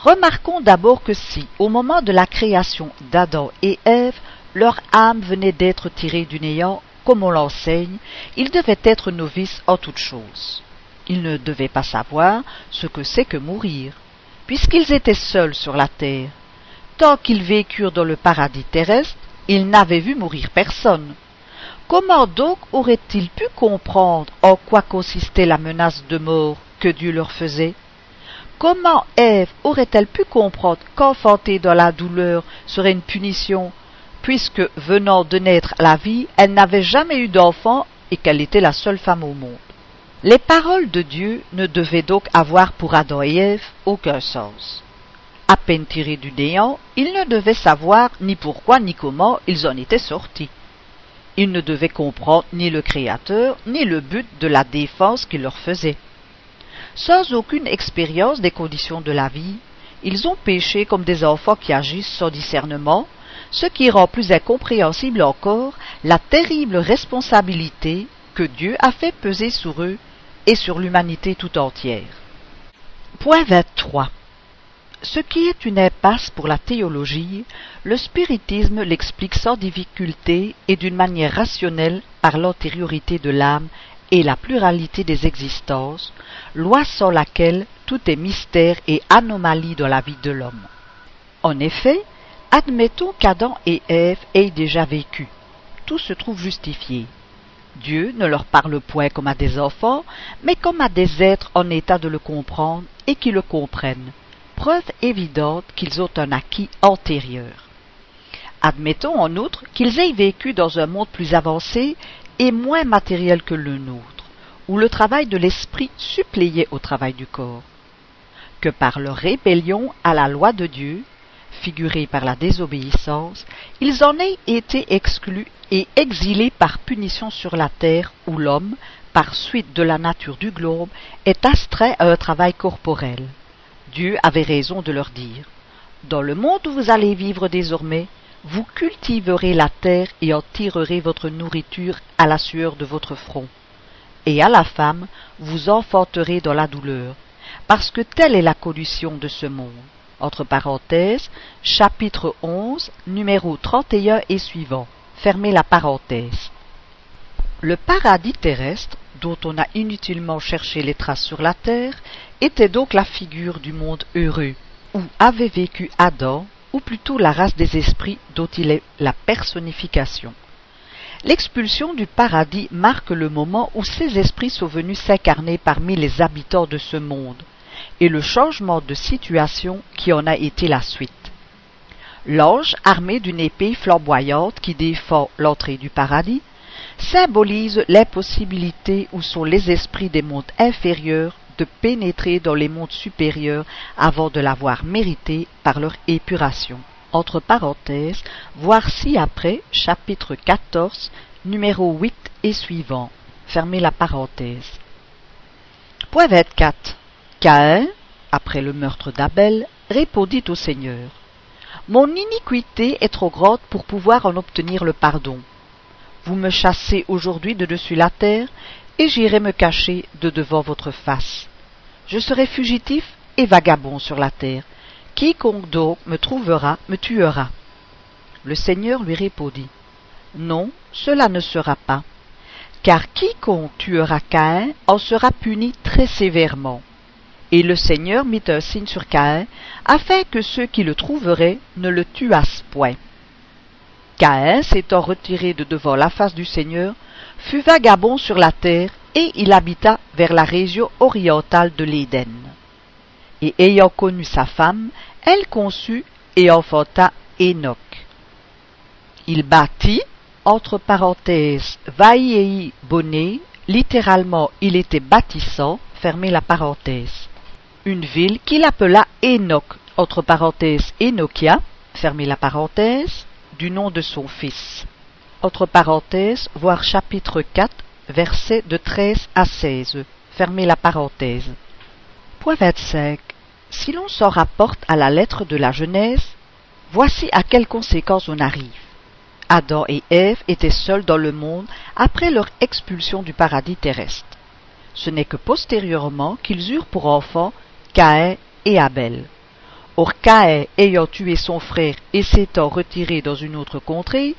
Remarquons d'abord que si, au moment de la création d'Adam et Ève, leur âme venait d'être tirée du néant, comme on l'enseigne, ils devaient être novices en toutes choses. Ils ne devaient pas savoir ce que c'est que mourir, puisqu'ils étaient seuls sur la terre. Tant qu'ils vécurent dans le paradis terrestre, ils n'avaient vu mourir personne. Comment donc auraient-ils pu comprendre en quoi consistait la menace de mort que Dieu leur faisait? Comment Ève aurait-elle pu comprendre qu'enfanter dans la douleur serait une punition, puisque, venant de naître la vie, elle n'avait jamais eu d'enfant et qu'elle était la seule femme au monde? Les paroles de Dieu ne devaient donc avoir pour Adam et Ève aucun sens. À peine tirés du néant, ils ne devaient savoir ni pourquoi ni comment ils en étaient sortis. Ils ne devaient comprendre ni le Créateur, ni le but de la défense qu'il leur faisait. Sans aucune expérience des conditions de la vie, ils ont péché comme des enfants qui agissent sans discernement, ce qui rend plus incompréhensible encore la terrible responsabilité que Dieu a fait peser sur eux et sur l'humanité tout entière. Point 23. Ce qui est une impasse pour la théologie, le spiritisme l'explique sans difficulté et d'une manière rationnelle par l'antériorité de l'âme et la pluralité des existences, loi sans laquelle tout est mystère et anomalie dans la vie de l'homme. En effet, admettons qu'Adam et Ève aient déjà vécu. Tout se trouve justifié. Dieu ne leur parle point comme à des enfants, mais comme à des êtres en état de le comprendre et qui le comprennent, preuve évidente qu'ils ont un acquis antérieur. Admettons en outre qu'ils aient vécu dans un monde plus avancé et moins matériel que le nôtre, où le travail de l'esprit suppléait au travail du corps, que par leur rébellion à la loi de Dieu, figurée par la désobéissance, ils en aient été exclus et exilés par punition sur la terre où l'homme, par suite de la nature du globe, est astrait à un travail corporel. Dieu avait raison de leur dire Dans le monde où vous allez vivre désormais, vous cultiverez la terre et en tirerez votre nourriture à la sueur de votre front. Et à la femme, vous enfanterez dans la douleur, parce que telle est la condition de ce monde. Entre parenthèses, chapitre 11, numéro 31 et suivant. Fermez la parenthèse. Le paradis terrestre, dont on a inutilement cherché les traces sur la terre, était donc la figure du monde heureux, où avait vécu Adam, ou plutôt la race des esprits dont il est la personnification. L'expulsion du paradis marque le moment où ces esprits sont venus s'incarner parmi les habitants de ce monde, et le changement de situation qui en a été la suite. L'ange, armé d'une épée flamboyante qui défend l'entrée du paradis, symbolise l'impossibilité où sont les esprits des mondes inférieurs de pénétrer dans les mondes supérieurs avant de l'avoir mérité par leur épuration. Entre parenthèses, voir ci-après chapitre 14, numéro 8 et suivant. Fermez la parenthèse. Point 24. Caïn, après le meurtre d'Abel, répondit au Seigneur. Mon iniquité est trop grande pour pouvoir en obtenir le pardon. Vous me chassez aujourd'hui de dessus la terre, et j'irai me cacher de devant votre face. Je serai fugitif et vagabond sur la terre. Quiconque donc me trouvera me tuera. Le Seigneur lui répondit. Non, cela ne sera pas. Car quiconque tuera Caïn en sera puni très sévèrement. Et le Seigneur mit un signe sur Caïn, afin que ceux qui le trouveraient ne le tuassent point. Caïn, s'étant retiré de devant la face du Seigneur, fut vagabond sur la terre, et il habita vers la région orientale de l'Éden. Et ayant connu sa femme, elle conçut et enfanta Enoch. Il bâtit, entre parenthèses, Vaïei Boné, littéralement il était bâtissant, fermez la parenthèse, une ville qu'il appela Enoch, entre parenthèses Enochia, fermez la parenthèse, du nom de son fils. Entre parenthèses, voir chapitre 4, versets de 13 à 16. Fermez la parenthèse. Point 25. Si l'on s'en rapporte à la lettre de la Genèse, voici à quelles conséquences on arrive. Adam et Ève étaient seuls dans le monde après leur expulsion du paradis terrestre. Ce n'est que postérieurement qu'ils eurent pour enfants Caïn et Abel. Or Caïn, ayant tué son frère et s'étant retiré dans une autre contrée,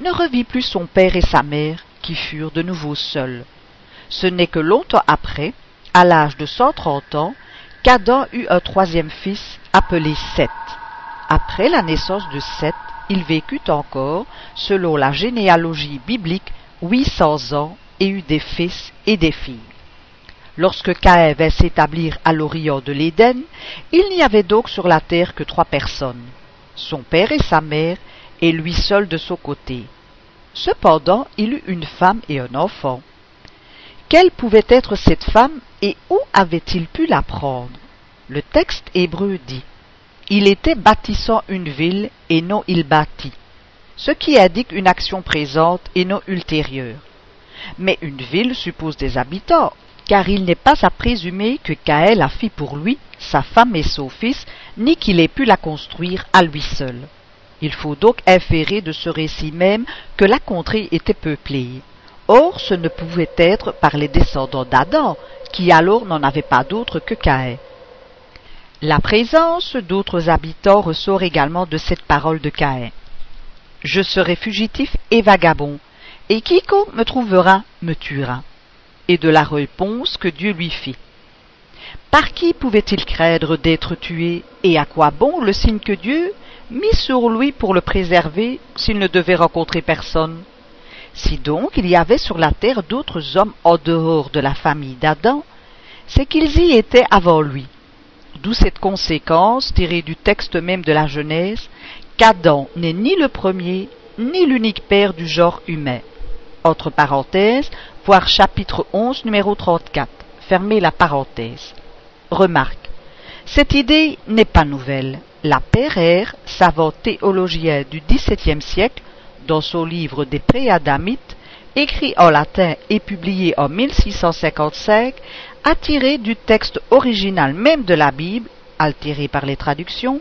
ne revit plus son père et sa mère, qui furent de nouveau seuls. Ce n'est que longtemps après, à l'âge de cent trente ans, qu'Adam eut un troisième fils, appelé Seth. Après la naissance de Seth, il vécut encore, selon la généalogie biblique, huit cents ans et eut des fils et des filles. Lorsque Caïn vint s'établir à l'orient de l'Éden, il n'y avait donc sur la terre que trois personnes, son père et sa mère, et lui seul de son côté. Cependant, il eut une femme et un enfant. Quelle pouvait être cette femme et où avait-il pu la prendre? Le texte hébreu dit Il était bâtissant une ville et non il bâtit, ce qui indique une action présente et non ultérieure. Mais une ville suppose des habitants, car il n'est pas à présumer que Caël a fit pour lui, sa femme et son fils, ni qu'il ait pu la construire à lui seul. Il faut donc inférer de ce récit même que la contrée était peuplée. Or, ce ne pouvait être par les descendants d'Adam, qui alors n'en avaient pas d'autres que Caïn. La présence d'autres habitants ressort également de cette parole de Caïn. Je serai fugitif et vagabond, et quiconque me trouvera me tuera et de la réponse que Dieu lui fit. Par qui pouvait-il craindre d'être tué, et à quoi bon le signe que Dieu mit sur lui pour le préserver s'il ne devait rencontrer personne Si donc il y avait sur la terre d'autres hommes en dehors de la famille d'Adam, c'est qu'ils y étaient avant lui. D'où cette conséquence tirée du texte même de la Genèse, qu'Adam n'est ni le premier, ni l'unique père du genre humain. Entre parenthèses, voir chapitre 11, numéro 34. Fermez la parenthèse. Remarque. Cette idée n'est pas nouvelle. La Perrère, savant théologien du XVIIe siècle, dans son livre des Préadamites, écrit en latin et publié en 1655, a tiré du texte original même de la Bible, altéré par les traductions,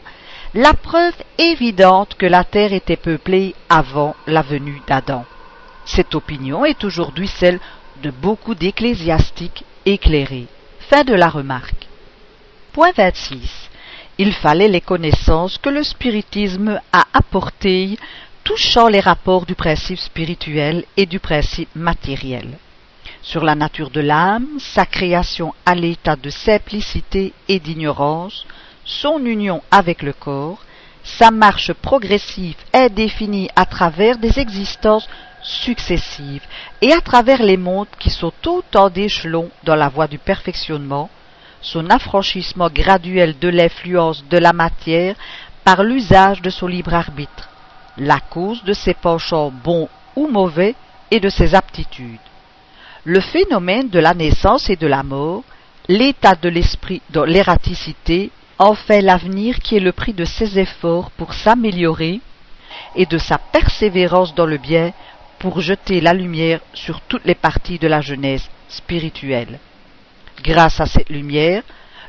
la preuve évidente que la terre était peuplée avant la venue d'Adam. Cette opinion est aujourd'hui celle de beaucoup d'ecclésiastiques éclairés. Fin de la remarque. Point 26. Il fallait les connaissances que le spiritisme a apportées touchant les rapports du principe spirituel et du principe matériel. Sur la nature de l'âme, sa création à l'état de simplicité et d'ignorance, son union avec le corps, sa marche progressive indéfinie à travers des existences successives et à travers les mondes qui sont autant d'échelons dans la voie du perfectionnement, son affranchissement graduel de l'influence de la matière par l'usage de son libre arbitre, la cause de ses penchants bons ou mauvais et de ses aptitudes. Le phénomène de la naissance et de la mort, l'état de l'esprit dans l'ératicité, en fait l'avenir qui est le prix de ses efforts pour s'améliorer et de sa persévérance dans le bien pour jeter la lumière sur toutes les parties de la Genèse spirituelle. Grâce à cette lumière,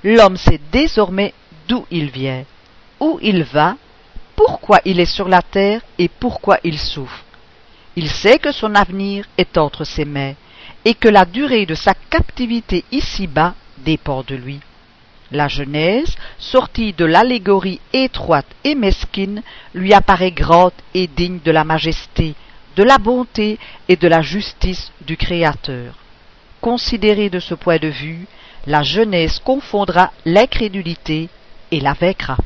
l'homme sait désormais d'où il vient, où il va, pourquoi il est sur la terre et pourquoi il souffre. Il sait que son avenir est entre ses mains et que la durée de sa captivité ici-bas dépend de lui. La Genèse, sortie de l'allégorie étroite et mesquine, lui apparaît grande et digne de la majesté, de la bonté et de la justice du Créateur. Considérée de ce point de vue, la Genèse confondra l'incrédulité et la vaincra.